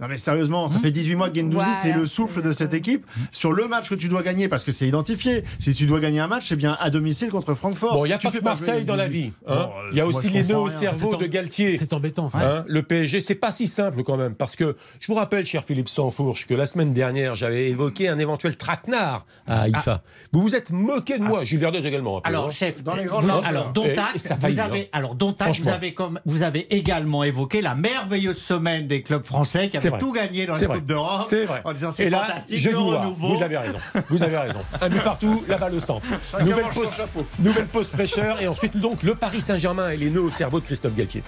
Non mais sérieusement, ça fait 18 mois que Gendouzi Voilà. c'est le souffle de cette équipe sur le match que tu dois gagner parce que c'est identifié. Si tu dois gagner un match, c'est bien à domicile contre Francfort. Bon, il n'y a Tu pas que Marseille dans la vie. hein. Bon, Il y a moi, aussi les nœuds au cerveau de Galtier. C'est embêtant ça. Hein, le PSG, c'est pas si simple quand même, parce que je vous rappelle, cher Philippe Sansfourche, que la semaine dernière, j'avais évoqué un éventuel traquenard à Haïfa. Vous vous êtes moqué de moi, Gilles Verdez également. peu, hein. Alors, chef, Dans les vous- champs, alors. Dontac, vous avez, alors, Dontac, vous avez comme, vous avez également évoqué la merveilleuse semaine des clubs français qui C'est tout gagné dans vrai. Coupes d'Europe. C'est vrai. En disant c'est fantastique, je le renouveau. Vous avez raison. Vous avez raison. Un but partout, la balle au centre. Nouvelle pause, nouvelle pause fraîcheur et ensuite donc le Paris Saint-Germain et les nœuds au cerveau de Christophe Galtier.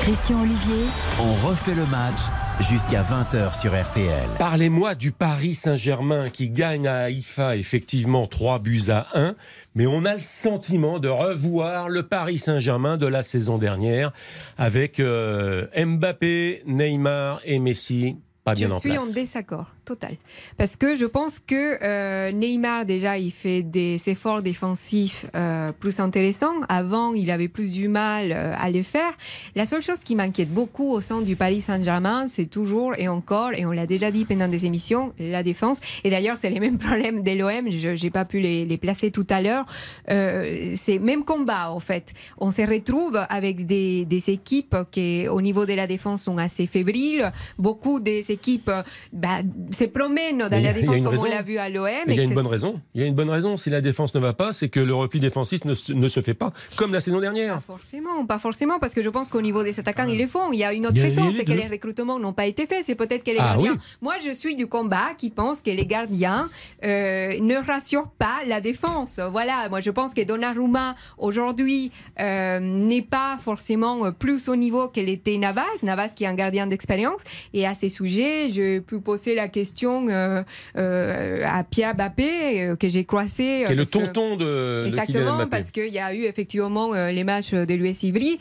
Christian Olivier, On refait le match jusqu'à 20h sur RTL. Parlez-moi du Paris Saint-Germain qui gagne à Haïfa effectivement 3 buts à 1, mais on a le sentiment de revoir le Paris Saint-Germain de la saison dernière avec euh, Mbappé, Neymar et Messi pas bien je en suis place. en désaccord total. Parce que je pense que euh, Neymar, déjà, il fait des efforts défensifs euh, plus intéressants. Avant, il avait plus du mal euh, à les faire. La seule chose qui m'inquiète beaucoup au sein du Paris Saint-Germain, c'est toujours et encore, et on l'a déjà dit pendant des émissions, la défense. Et d'ailleurs, c'est les mêmes [laughs] problèmes de l'OM. Je n'ai pas pu les, placer tout à l'heure. C'est même combat, en fait. On se retrouve avec des, des équipes qui, au niveau de la défense, sont assez fébriles. Beaucoup des équipes bah, se promènent dans Mais la défense comme on l'a vu à l'OM. Il y a une bonne raison. Il y a une bonne raison. Si la défense ne va pas, c'est que le repli défensif ne, se- ne se fait pas comme la saison dernière. Pas forcément, pas forcément, parce que je pense qu'au niveau des attaquants, ils le font. Il y a une autre a- raison, c'est que les recrutements n'ont pas été faits. C'est peut-être que les Ah gardiens. oui. Moi, je suis du combat qui pense que les gardiens euh, ne rassurent pas la défense. Voilà, moi, je pense que Donnarumma, aujourd'hui, euh, n'est pas forcément plus au niveau qu'elle était Navas. Navas qui est un gardien d'expérience. Et à ces sujets, je peux poser la question euh, euh, à Pierre Bappé, euh, que j'ai croisé. Qui est le parce que- tonton de, Exactement, parce qu'il y a eu effectivement les matchs de l'US Ivry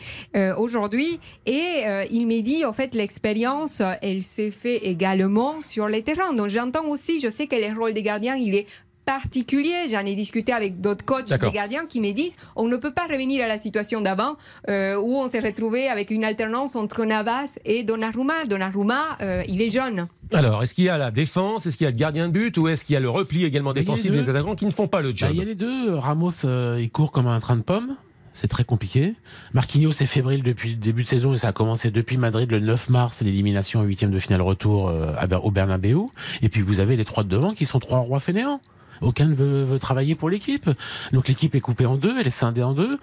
aujourd'hui. Et il m'a dit, en fait, l'expérience, elle s'est fait également sur les terrains. Donc j'entends aussi, je sais que le rôle des gardiens, il est particulier. J'en ai discuté avec d'autres coachs des gardiens qui me disent on ne peut pas revenir à la situation d'avant euh, où on s'est retrouvé avec une alternance entre Navas et Donnarumma. Donnarumma, euh, il est jeune. Alors, est-ce qu'il y a la défense, est-ce qu'il y a le gardien de but? Ou est-ce qu'il y a le repli également défensif des attaquants qui ne font pas le Bah, job il y a les deux. Ramos, euh, il court comme un train de pommes. C'est très compliqué. Marquinhos est fébrile depuis le début de saison et ça a commencé depuis Madrid le 9 mars, l'élimination en huitième de finale retour euh, au Bernabeu. Et puis vous avez les trois de devant qui sont trois rois fainéants. Aucun ne veut, travailler pour l'équipe. Donc l'équipe est coupée en deux, elle est scindée en deux.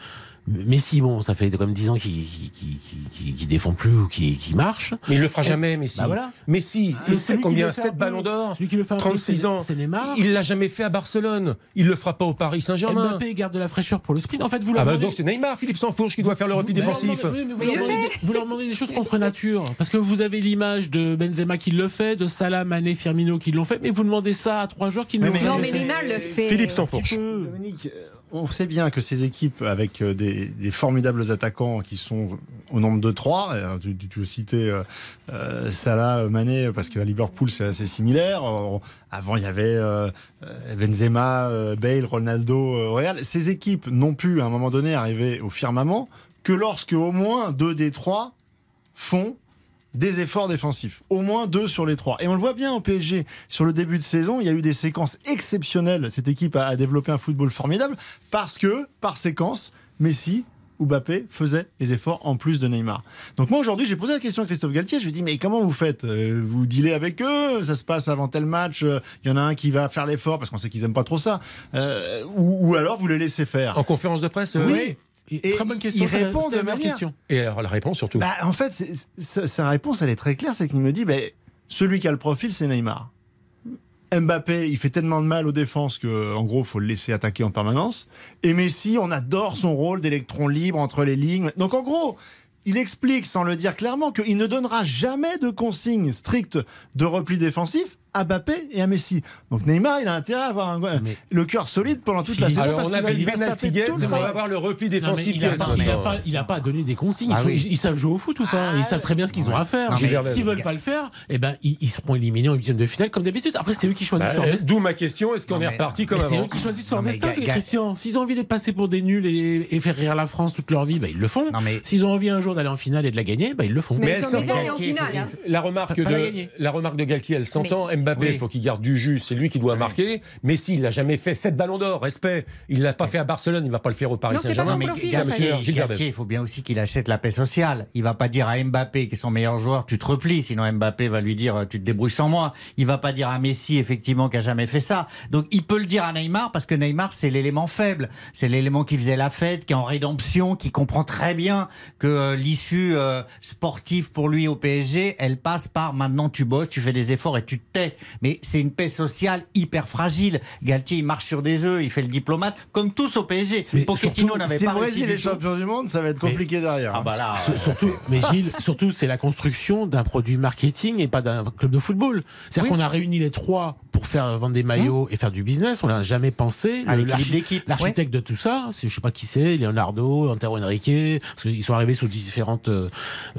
Messi, bon, ça fait comme 10 ans qu'il qu'il défend plus ou qu'il qu'il marche. Mais il le fera jamais, Messi. Bah voilà. Messi, Ah, il sait combien le fait un 7 peu- ballons d'or Celui qui le fait un peu, 36 c'est- ans. C'est Neymar. Il l'a jamais fait à Barcelone. Il le fera pas au Paris Saint-Germain. Mbappé garde de la fraîcheur pour le sprint. En fait, vous leur Ah bah demandez- donc c'est Neymar, Philippe Sansfourche qui doit faire le repli leur défensif. demandez- oui, mais vous, Mais leur le demandez, des- vous leur demandez des choses contre nature. Parce que vous avez l'image de Benzema qui le fait, de Salah, Mané, Firmino qui l'ont fait, mais vous demandez ça à trois joueurs qui ne Mais- l'ont mais- jamais Non, mais fait. Neymar le fait. Philippe Sansfourche. Dominique, euh, on sait bien que ces équipes avec euh, des, formidables attaquants qui sont au nombre de trois, euh, tu, tu, citer euh, euh, Salah, Mané, parce qu'à Liverpool c'est assez similaire. Avant il y avait Benzema, Bale, Ronaldo, Real. Ces équipes n'ont pu à un moment donné arriver au firmament que lorsque au moins deux des trois font des efforts défensifs. Au moins deux sur les trois. Et on le voit bien au PSG. Sur le début de saison, il y a eu des séquences exceptionnelles. Cette équipe a, a développé un football formidable parce que, par séquence, Messi ou Mbappé faisaient les efforts en plus de Neymar. Donc moi aujourd'hui j'ai posé la question à Christophe Galtier, je lui ai dit mais comment vous faites? Euh, Vous dealez avec eux? Ça se passe avant tel match? Euh, Il y en a un qui va faire l'effort parce qu'on sait qu'ils aiment pas trop ça. Euh, ou, ou alors vous les laissez faire En conférence de presse, euh, Oui. Et- Très bonne question. il répond de manière- question. Et alors la réponse surtout. Bah, en fait, c'est- c'est- sa réponse, elle est très claire, c'est qu'il me dit, ben, celui qui a le profil, c'est Neymar. Mbappé, il fait tellement de mal aux défenses que, en gros, faut le laisser attaquer en permanence. Et Messi, on adore son rôle d'électron libre entre les lignes. Donc, en gros, il explique, sans le dire clairement, qu'il ne donnera jamais de consignes strictes de repli défensif, à Mbappé et à Messi. Donc Neymar, il a intérêt à avoir un, le cœur solide pendant toute la saison parce on qu'il va, il va avoir le repli défensif il n'a pas, il a maintenant. pas, il a pas donné des consignes. Ils, Ah sont- oui. ils- ils savent jouer au foot ou pas? Ils savent très bien ce qu'ils ont à faire. S'ils veulent pas le faire, eh ben, ils, ils seront éliminés en huitième de finale comme d'habitude. Après, c'est eux qui choisissent Bah. D'où ma question, est-ce qu'on est reparti comme Mais C'est avant eux qui choisissent leur destin, Christian. S'ils ont envie d'être passés pour des nuls et, et faire rire la France toute leur vie, bah, ils le font. S'ils ont envie un jour d'aller en finale et de la gagner, bah, ils le font. Mais, la remarque de Galtier, elle s'entend. Mbappé, il Oui. faut qu'il garde du jus, c'est lui qui doit marquer. Messi, il n'a jamais fait 7 ballons d'or, respect. Il l'a pas fait à Barcelone, il va pas le faire au Paris Non, c'est pas Saint-Germain. son profil, il faut bien aussi qu'il achète la paix sociale. Il va pas dire à Mbappé, qui est son meilleur joueur, tu te replies, sinon Mbappé va lui dire, tu te débrouilles sans moi. Il va pas dire à Messi, effectivement, qui a jamais fait ça. Donc, il peut le dire à Neymar, parce que Neymar, c'est l'élément faible. C'est l'élément qui faisait la fête, qui est en rédemption, qui comprend très bien que euh, l'issue euh, sportive pour lui au PSG, elle passe par maintenant tu bosses, tu fais des efforts et tu te tais. Mais c'est une paix sociale hyper fragile. Galtier, il marche sur des œufs, il fait le diplomate, comme tous au PSG. Mais Pochettino n'avait Si pas le réussi Brésil est champion du monde, ça va être compliqué derrière. Ah hein. bah là, euh, surtout, mais Gilles, surtout, c'est la construction d'un produit marketing et pas d'un club de football. C'est-à-dire qu'on a réuni les trois pour faire vendre des maillots et faire du business. On n'a jamais pensé. L'architecte de tout ça, c'est, je sais pas qui c'est, Leonardo, Antero Henrique, parce qu'ils sont arrivés sous différentes euh,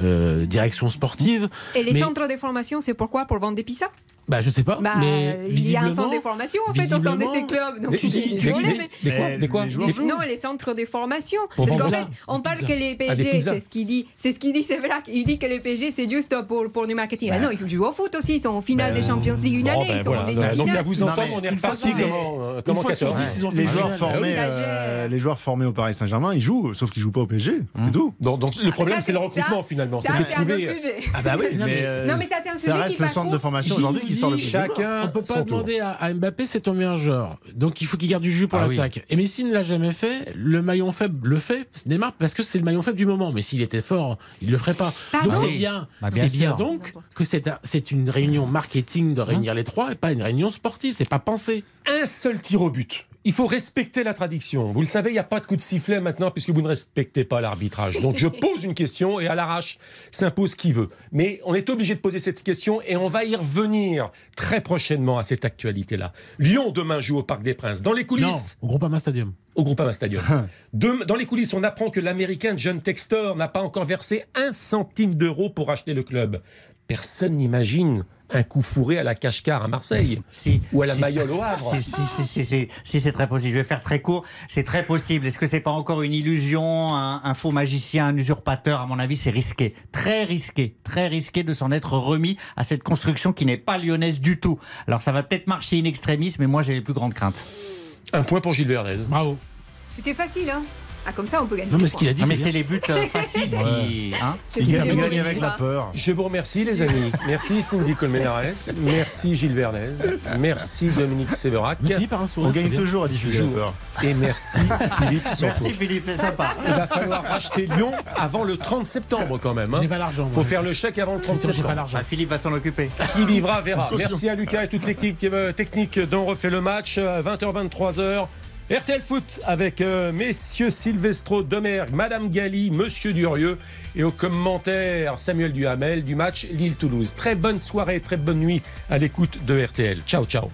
euh, directions sportives. Et les Mais- centres de formation, c'est pourquoi? Pour vendre des pizzas? Bah, je sais pas. bah, mais Il y a un centre de formation en fait au sein de ces clubs. Donc, Des- je suis désolée, mais. Des quoi Des quoi les joueurs Des- jouent. Non, les centres de formation. Pour Parce qu'en fait, on parle que les Ah, PSG, c'est ce qu'il dit. C'est ce qu'il dit, c'est vrai. Il dit que les PSG, c'est juste pour, pour du marketing. Ah non, il faut jouer au foot aussi. Ils sont en finale des Champions League une Bon, année. ben ils sont voilà. en Donc, demi-finale. donc là, vous Non, mais on est reparti comment, euh, Une comment fois sur 14 dix, ils ont fait Les joueurs, formés, Ah euh, les joueurs formés au Paris Saint-Germain, ils jouent, sauf qu'ils jouent pas au PSG. C'est tout. Donc, le problème, c'est le recrutement finalement. Ça, C'est un autre trouver. sujet. Ah bah oui, Non, mais- euh, Non, mais ça, c'est un ça sujet reste qui, le centre de formation aujourd'hui sort le plus. Chacun On peut pas tour. demander à, à Mbappé, c'est ton meilleur joueur. Donc il faut qu'il garde du jus pour Ah oui. l'attaque. Et Messi ne l'a jamais fait. Le maillon faible le fait. Neymar parce que c'est le maillon faible du moment. Mais s'il était fort, il le ferait pas. Pardon donc c'est bien. Bah, bien c'est bien donc que c'est un- c'est une réunion marketing de réunir les trois et pas une réunion sportive. C'est pas pensé. un seul tir au but. Il faut respecter la tradition. Vous le savez, il n'y a pas de coup de sifflet maintenant puisque vous ne respectez pas l'arbitrage. Donc je [laughs] pose une question et à l'arrache s'impose qui veut. Mais on est obligé de poser cette question et on va y revenir très prochainement à cette actualité-là. Lyon demain joue au Parc des Princes. Dans les Non, coulisses, au Groupama Stadium. au Groupama Stadium. Dem- dans les coulisses, on apprend que l'américain John Textor n'a pas encore versé un centime d'euro pour acheter le club. Personne n'imagine un coup fourré à la cache-car à Marseille. Si, Ou à la si, Mayol au Havre. Si, si, si, si, si, si, c'est très possible. Je vais faire très court. C'est très possible. Est-ce que c'est pas encore une illusion, un, un faux magicien, un usurpateur? À mon avis, c'est risqué. Très risqué. Très risqué de s'en être remis à cette construction qui n'est pas lyonnaise du tout. Alors, ça va peut-être marcher in extremis, mais moi, j'ai les plus grandes craintes. Un point pour Gilles Verdez. Bravo. C'était facile, hein? Ah, comme ça, on peut gagner. Non mais ce qu'il a dit, mais c'est les buts euh, faciles qui. Hein Il gagne, avec la peur. Je vous remercie les amis. Merci Cindy Colmenares. Merci Gilles Vernez. Merci Dominique Séverac. On finit par un sourire. On gagne toujours à diffuser la peur. Et merci [laughs] Philippe. Merci Philippe, c'est sympa. Il va falloir racheter Lyon avant le 30 septembre quand même. hein. J'ai pas l'argent. Faut faire le chèque avant le 30 Christian, j'ai pas septembre. l'argent. Ah, Philippe va s'en occuper. Qui vivra verra. Merci à Lucas et toute l'équipe euh, technique dont refait le match. euh, 20h, 23h. RTL Foot avec euh, messieurs Silvestro Domergue, Madame Galli, Monsieur Durieux et au commentaire Samuel Duhamel du match Lille-Toulouse. Très bonne soirée, très bonne nuit à l'écoute de RTL. Ciao, ciao.